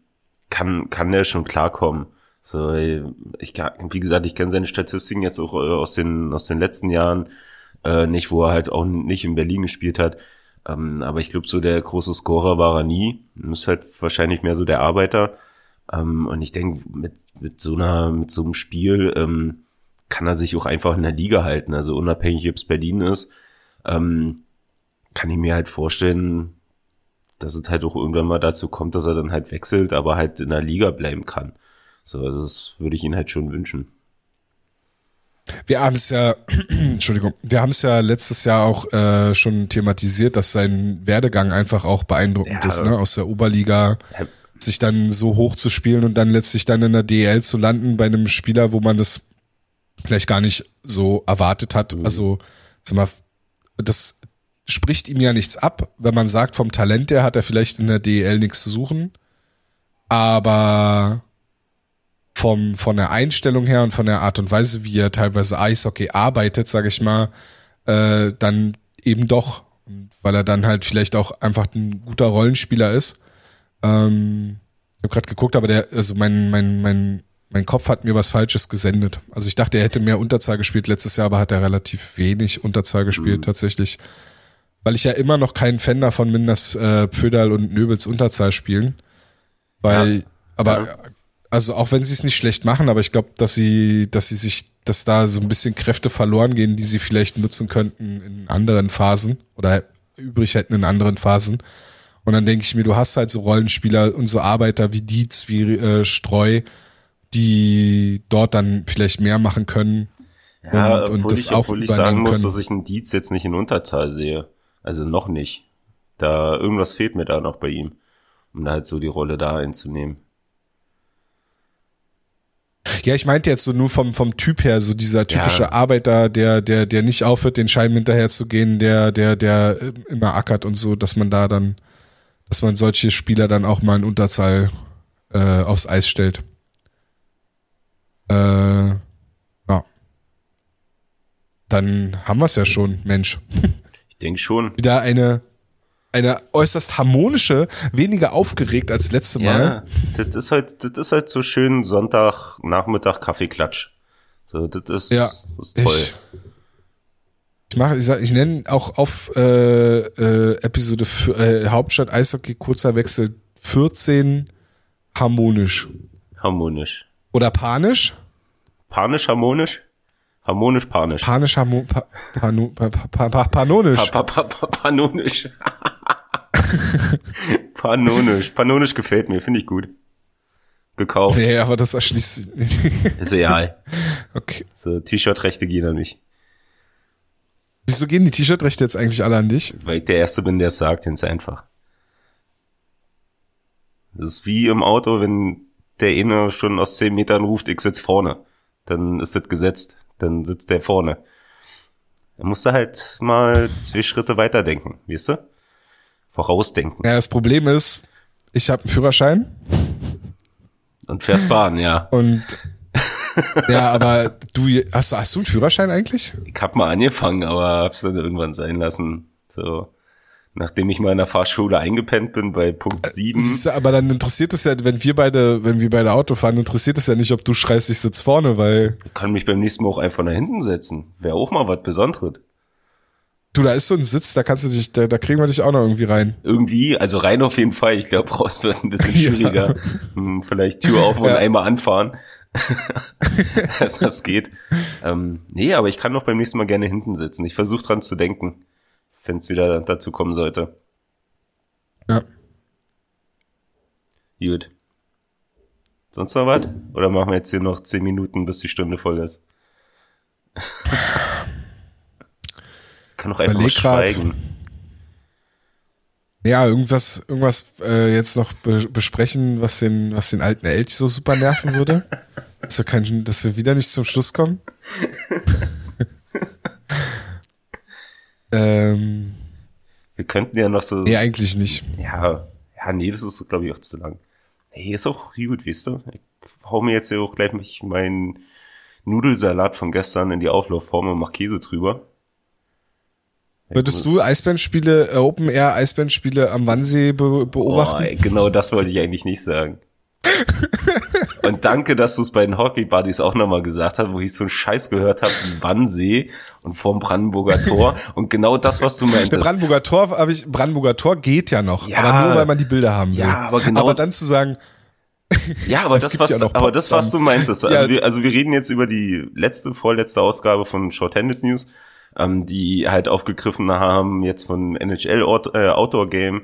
kann kann der schon klarkommen. So, ich wie gesagt, ich kenne seine Statistiken jetzt auch äh, aus den aus den letzten Jahren äh, nicht, wo er halt auch nicht in Berlin gespielt hat. Ähm, aber ich glaube, so der große Scorer war er nie. Ist halt wahrscheinlich mehr so der Arbeiter. Ähm, und ich denke, mit mit so einer mit so einem Spiel ähm, kann er sich auch einfach in der Liga halten. Also unabhängig, ob es Berlin ist. Ähm, kann ich mir halt vorstellen, dass es halt auch irgendwann mal dazu kommt, dass er dann halt wechselt, aber halt in der Liga bleiben kann. So, also das würde ich ihn halt schon wünschen. Wir haben es ja, Entschuldigung, wir haben es ja letztes Jahr auch äh, schon thematisiert, dass sein Werdegang einfach auch beeindruckend Ja. ist, ne? Aus der Oberliga. Sich dann so hoch zu spielen und dann letztlich dann in der DL zu landen bei einem Spieler, wo man das vielleicht gar nicht so erwartet hat. Also, sag mal, das spricht ihm ja nichts ab, wenn man sagt, vom Talent her hat er vielleicht in der DL nichts zu suchen, aber vom, von der Einstellung her und von der Art und Weise, wie er teilweise Eishockey arbeitet, sage ich mal, äh, dann eben doch, weil er dann halt vielleicht auch einfach ein guter Rollenspieler ist. Ähm, ich habe gerade geguckt, aber der, also mein, mein, mein, mein Kopf hat mir was Falsches gesendet. Also ich dachte, er hätte mehr Unterzahl gespielt letztes Jahr, aber hat er relativ wenig Unterzahl gespielt tatsächlich. Weil ich ja immer noch kein Fan davon bin, dass äh, Pföderl und Nöbels Unterzahl spielen. Weil, Ja. aber Ja. also auch wenn sie es nicht schlecht machen, aber ich glaube, dass sie, dass sie sich, dass da so ein bisschen Kräfte verloren gehen, die sie vielleicht nutzen könnten in anderen Phasen oder übrig hätten in anderen Phasen. Und dann denke ich mir, du hast halt so Rollenspieler und so Arbeiter wie Dietz, wie äh, Streu, die dort dann vielleicht mehr machen können. Ja, und, und obwohl das ich, obwohl ich sagen muss, können. dass ich einen Dietz jetzt nicht in Unterzahl sehe. Also noch nicht. Da irgendwas fehlt mir da noch bei ihm, um da halt so die Rolle da einzunehmen. Ja, ich meinte jetzt so nur vom, vom Typ her, so dieser typische Ja. Arbeiter, der, der, der nicht aufhört, den Scheiben hinterher zu gehen, der, der, der äh, immer ackert und so, dass man da dann, dass man solche Spieler dann auch mal in Unterzahl äh, aufs Eis stellt. Äh, ja. Dann haben wir es ja schon, Mensch. Ich denke schon. Wieder eine, eine äußerst harmonische, weniger aufgeregt als letzte Mal. Ja, das ist halt, das ist halt so schön Sonntag, Nachmittag, Kaffeeklatsch. So, das ist, Ja, das ist toll. ich, ich mache, ich, sag, ich nenne auch auf äh, äh, Episode äh, Hauptstadt Eishockey kurzer Wechsel 14 harmonisch Harmonisch. oder panisch. Panisch, harmonisch? Harmonisch, panisch. Panisch, harmo, pa, panu, pa, pa, pa, pa, panonisch. Pa, pa, pa, pa, panonisch. panonisch. Panonisch gefällt mir, finde ich gut. Gekauft. Nee, aber das erschließt. Ist egal. okay. So, T-Shirt-Rechte gehen an mich. Wieso gehen die T-Shirt-Rechte jetzt eigentlich alle an dich? Weil ich der Erste bin, der es sagt, ganz einfach. Das ist wie im Auto, wenn der eine schon aus 10 Metern ruft, ich sitz vorne. Dann ist das gesetzt. Dann sitzt der vorne. Da musst du halt mal zwei Schritte weiterdenken, weißt du? Vorausdenken. Ja, das Problem ist, ich habe einen Führerschein Und fährst Bahn, ja. und ja, aber du hast, hast du einen Führerschein eigentlich? Ich hab mal angefangen, aber hab's dann irgendwann sein lassen. So. Nachdem ich mal in der Fahrschule eingepennt bin bei Punkt 7. Siehst du, aber dann interessiert es ja, wenn wir beide, wenn wir beide Auto fahren, interessiert es ja nicht, ob du schreist, ich sitz vorne, weil Ich kann mich beim nächsten Mal auch einfach nach hinten setzen. Wäre auch mal was Besonderes. du, da ist so ein Sitz, da kannst du dich, da, da kriegen wir dich auch noch irgendwie rein. Irgendwie, also rein auf jeden Fall. Ich glaube, raus wird ein bisschen Ja. schwieriger. Hm, Vielleicht Tür auf und Ja. einmal anfahren. Dass das geht. Ähm, nee, aber ich kann doch beim nächsten Mal gerne hinten sitzen. Ich versuche dran zu denken, wenn es wieder dazu kommen sollte. Ja. Gut. Sonst noch was? Oder machen wir jetzt hier noch zehn Minuten, bis die Stunde voll ist? kann doch einfach schweigen. Ja, irgendwas, irgendwas äh, jetzt noch be besprechen, was den, was den alten Elch so super nerven würde. dass, wir kein, dass wir wieder nicht zum Schluss kommen. ähm, Wir könnten ja noch so. nee, eigentlich nicht. Ja, ja, nee, das ist, glaube ich, auch zu lang. Nee, ist auch gut, weißt du? Ich hau mir jetzt ja auch gleich meinen Nudelsalat von gestern in die Auflaufform und mach Käse drüber. Würdest du Eisbandspiele, äh, Open Air Eisbandspiele am Wannsee be beobachten? Ey, genau das wollte ich eigentlich nicht sagen. und danke, dass du es bei den Hockey Buddies auch nochmal gesagt hast, wo ich so einen Scheiß gehört habe wie Wannsee und vorm Brandenburger Tor. und genau das, was du Der meintest. Brandenburger Tor habe ich, Brandenburger Tor geht ja noch, Ja. aber nur weil man die Bilder haben will. Ja, aber genau- Aber dann zu sagen, Ja, aber das, was, ja aber das, was du meintest, also, Ja. wir, also wir reden jetzt über die letzte, vorletzte Ausgabe von Shorthanded News, ähm, die halt aufgegriffen haben, jetzt von NHL Out, äh, Outdoor Game,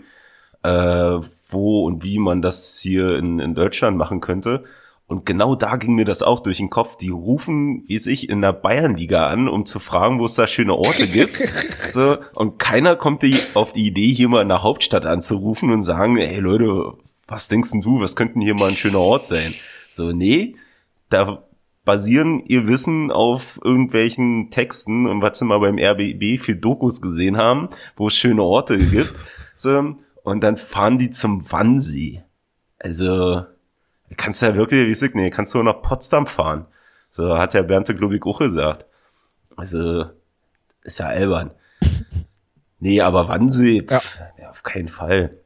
äh, wo und wie man das hier in, in Deutschland machen könnte. Und genau da ging mir das auch durch den Kopf. Die rufen, wie es ich, in der Bayernliga an, um zu fragen, wo es da schöne Orte gibt. so, und keiner kommt die, auf die Idee, hier mal in der Hauptstadt anzurufen und sagen, hey Leute, was denkst denn du, was könnten hier mal ein schöner Ort sein? So, nee, da basieren ihr Wissen auf irgendwelchen Texten und was sie mal beim RBB für Dokus gesehen haben, wo es schöne Orte gibt. So, und dann fahren die zum Wannsee. Also, kannst du ja wirklich, wie ich nee, kannst du nach Potsdam fahren. So hat der Bernte Globig auch gesagt. Also, ist ja albern. Nee, aber Wannsee, pff, ja. auf keinen Fall.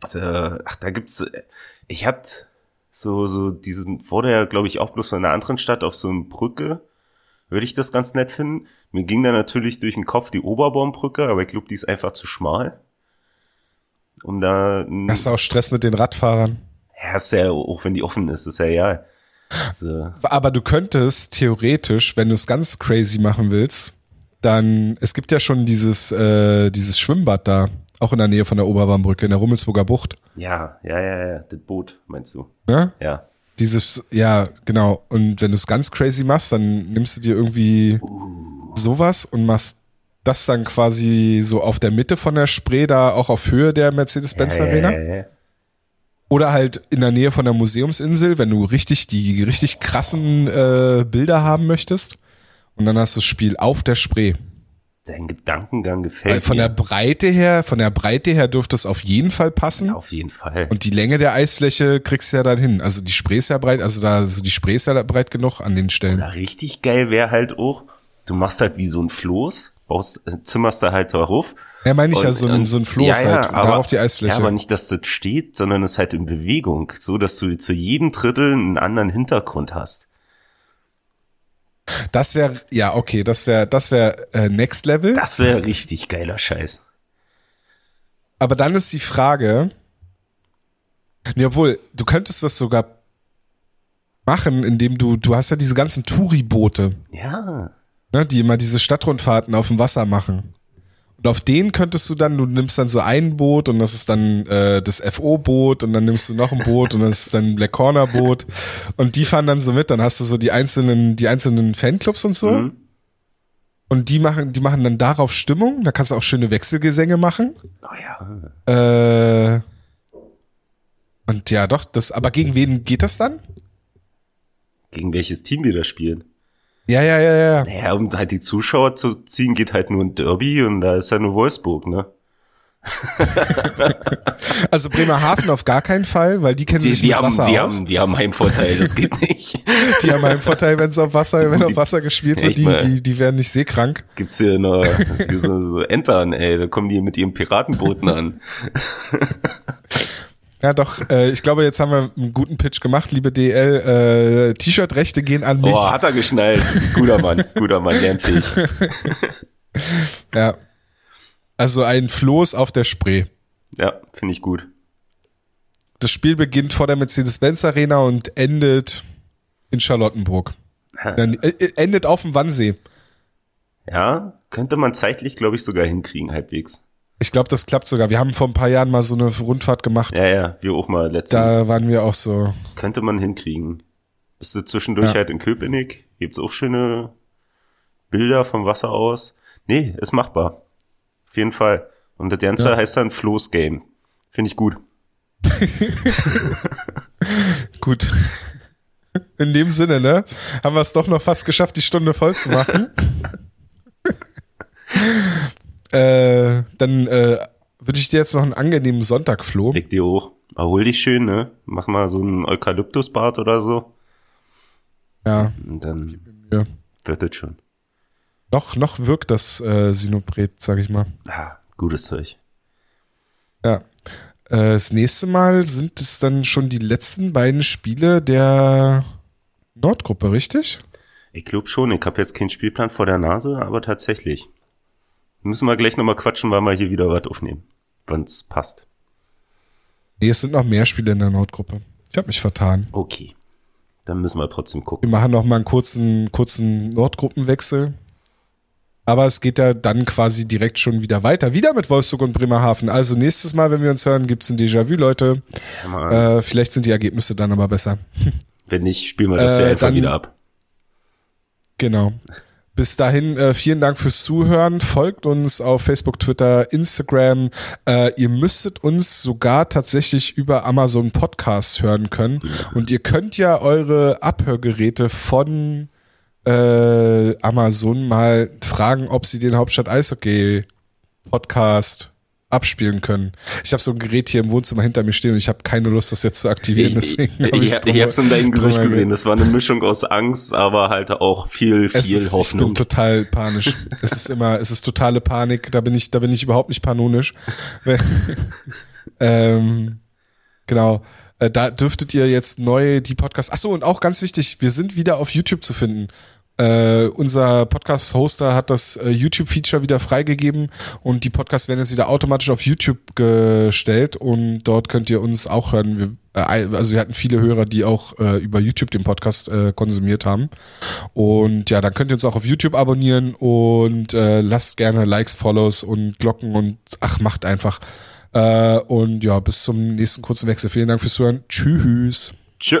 Also, ach, da gibt's, ich hatte so, so diesen, wurde ja, glaube ich, auch bloß von einer anderen Stadt auf so einer Brücke, würde ich das ganz nett finden. Mir ging da natürlich durch den Kopf die Oberbaumbrücke, aber ich glaube, die ist einfach zu schmal. Um da, hast du auch Stress mit den Radfahrern. ja, ist ja, auch wenn die offen ist, ist ja ja. Also, Aber du könntest theoretisch, wenn du es ganz crazy machen willst, dann, es gibt ja schon dieses, äh, dieses Schwimmbad da, auch in der Nähe von der Oberbaumbrücke, in der Rummelsburger Bucht. ja, ja, ja, ja, das Boot, meinst du? Ne? Ja. Dieses, ja, genau. Und wenn du es ganz crazy machst, dann nimmst du dir irgendwie sowas und machst das dann quasi so auf der Mitte von der Spree, da auch auf Höhe der Mercedes-Benz Arena. Ja, ja, ja. Oder halt in der Nähe von der Museumsinsel, wenn du richtig die richtig krassen äh, Bilder haben möchtest. Und dann hast du das Spiel auf der Spree. Dein Gedankengang gefällt Weil von mir. der Breite her, von der Breite her dürfte es auf jeden Fall passen. Auf jeden Fall. Und die Länge der Eisfläche kriegst du ja dann hin. Also die Spree ist ja breit, also da, also die Spree ist ja breit genug an den Stellen. Na, richtig geil wäre halt auch, du machst halt wie so ein Floß, baust, äh, zimmerst da halt darauf. Ja, meine ich ja, Und- so ein, und- so ein Floß ja, ja, halt, und aber, darauf die Eisfläche. Ja, aber nicht, dass das steht, sondern es ist halt in Bewegung, so dass du zu jedem Drittel einen anderen Hintergrund hast. Das wäre, ja, okay, das wäre, das wäre äh, Next Level. Das wäre richtig geiler Scheiß. Aber dann ist die Frage, nee, obwohl, du könntest das sogar machen, indem du, du hast ja diese ganzen Touri-Boote, Ja. ne, die immer diese Stadtrundfahrten auf dem Wasser machen. Und auf denen könntest du dann, du nimmst dann so ein Boot und das ist dann äh, das FO-Boot und dann nimmst du noch ein Boot und das ist dann ein Black Corner-Boot und die fahren dann so mit, dann hast du so die einzelnen, die einzelnen Fanclubs und so. Und die machen, die machen dann darauf Stimmung, da kannst du auch schöne Wechselgesänge machen. Oh ja. Äh, und ja, doch, das, aber gegen wen geht das dann? Gegen welches Team die da spielen? Ja, ja, ja, ja. Naja, um halt die Zuschauer zu ziehen, geht halt nur ein Derby und da ist ja nur Wolfsburg, ne? Also Bremerhaven auf gar keinen Fall, weil die kennen Die, sich die, mit haben, Wasser die, aus. haben, die haben Heimvorteil, das geht nicht. Die haben einen Vorteil, wenn es auf Wasser, wenn auf Wasser gespielt wird, die, die, die werden nicht seekrank. Gibt's hier noch so, so Entern, ey, da kommen die mit ihren Piratenbooten an. Ja, doch, äh, ich glaube, jetzt haben wir einen guten Pitch gemacht, liebe DL. Äh, T-Shirt-Rechte gehen an mich. Oh, hat er geschnallt. Guter Mann, guter Mann, lernfähig. Ja. Also ein Floß auf der Spree. Ja, finde ich gut. Das Spiel beginnt vor der Mercedes-Benz Arena und endet in Charlottenburg. Dann, äh, äh, endet auf dem Wannsee. Ja, könnte man zeitlich, glaube ich, sogar hinkriegen, halbwegs. Ich glaube, das klappt sogar. Wir haben vor ein paar Jahren mal so eine Rundfahrt gemacht. Ja, ja, wir auch mal letztens. Da waren wir auch so. Könnte man hinkriegen. Bist du zwischendurch Ja. halt in Köpenick? Gibt's auch schöne Bilder vom Wasser aus? Nee, ist machbar. Auf jeden Fall. Und das Ganze Ja. heißt dann Floß Game. Finde ich gut. Gut. In dem Sinne, ne? Haben wir es doch noch fast geschafft, die Stunde voll zu machen. äh, dann äh, wünsche ich dir jetzt noch einen angenehmen Sonntag, Flo. Leg dir hoch. Erhol dich schön, ne? Mach mal so ein Eukalyptusbad oder so. Ja, Und dann ja. wird das schon. Noch, noch wirkt das äh, Sinopret, sag ich mal. Ah, gutes Zeug. Ja. Äh, das nächste Mal sind es dann schon die letzten beiden Spiele der Nordgruppe, richtig? Ich glaube schon, ich habe jetzt keinen Spielplan vor der Nase, aber tatsächlich. Müssen wir gleich nochmal quatschen, weil wir hier wieder was aufnehmen. Wann's passt. Nee, es sind noch mehr Spiele in der Nordgruppe. Ich habe mich vertan. Okay. Dann müssen wir trotzdem gucken. Wir machen noch mal einen kurzen, kurzen Nordgruppenwechsel. Aber es geht ja dann quasi direkt schon wieder weiter. Wieder mit Wolfsburg und Bremerhaven. Also nächstes Mal, wenn wir uns hören, gibt's ein Déjà-vu, Leute. Ja, Äh, vielleicht sind die Ergebnisse dann aber besser. Wenn nicht, spielen wir das äh, ja einfach wieder ab. Genau. Bis dahin, äh, vielen Dank fürs Zuhören. Folgt uns auf Facebook, Twitter, Instagram. Äh, ihr müsstet uns sogar tatsächlich über Amazon Podcasts hören können. Und ihr könnt ja eure Abhörgeräte von äh, Amazon mal fragen, ob sie den Hauptstadt Eishockey Podcast abspielen können. Ich habe so ein Gerät hier im Wohnzimmer hinter mir stehen und ich habe keine Lust, das jetzt zu aktivieren. Ich, Deswegen ich, hab ich, ich hab's in deinem Gesicht gesehen. Das war eine Mischung aus Angst, aber halt auch viel, Es viel ist, ich bin Hoffnung. total panisch. es ist immer, es ist totale Panik. Da bin ich, da bin ich überhaupt nicht panonisch. ähm, genau. Äh, Da dürftet ihr jetzt neu die Podcasts. Ach so und auch ganz wichtig, wir sind wieder auf YouTube zu finden. Äh, unser Podcast-Hoster hat das äh, YouTube-Feature wieder freigegeben und die Podcasts werden jetzt wieder automatisch auf YouTube gestellt und dort könnt ihr uns auch hören. Wir, äh, also wir hatten viele Hörer, die auch äh, über YouTube den Podcast äh, konsumiert haben. Und ja, dann könnt ihr uns auch auf YouTube abonnieren und äh, lasst gerne Likes, Follows und Glocken und ach, macht einfach. Und ja, bis zum nächsten kurzen Wechsel. Vielen Dank fürs Zuhören. Tschüss. Tschö.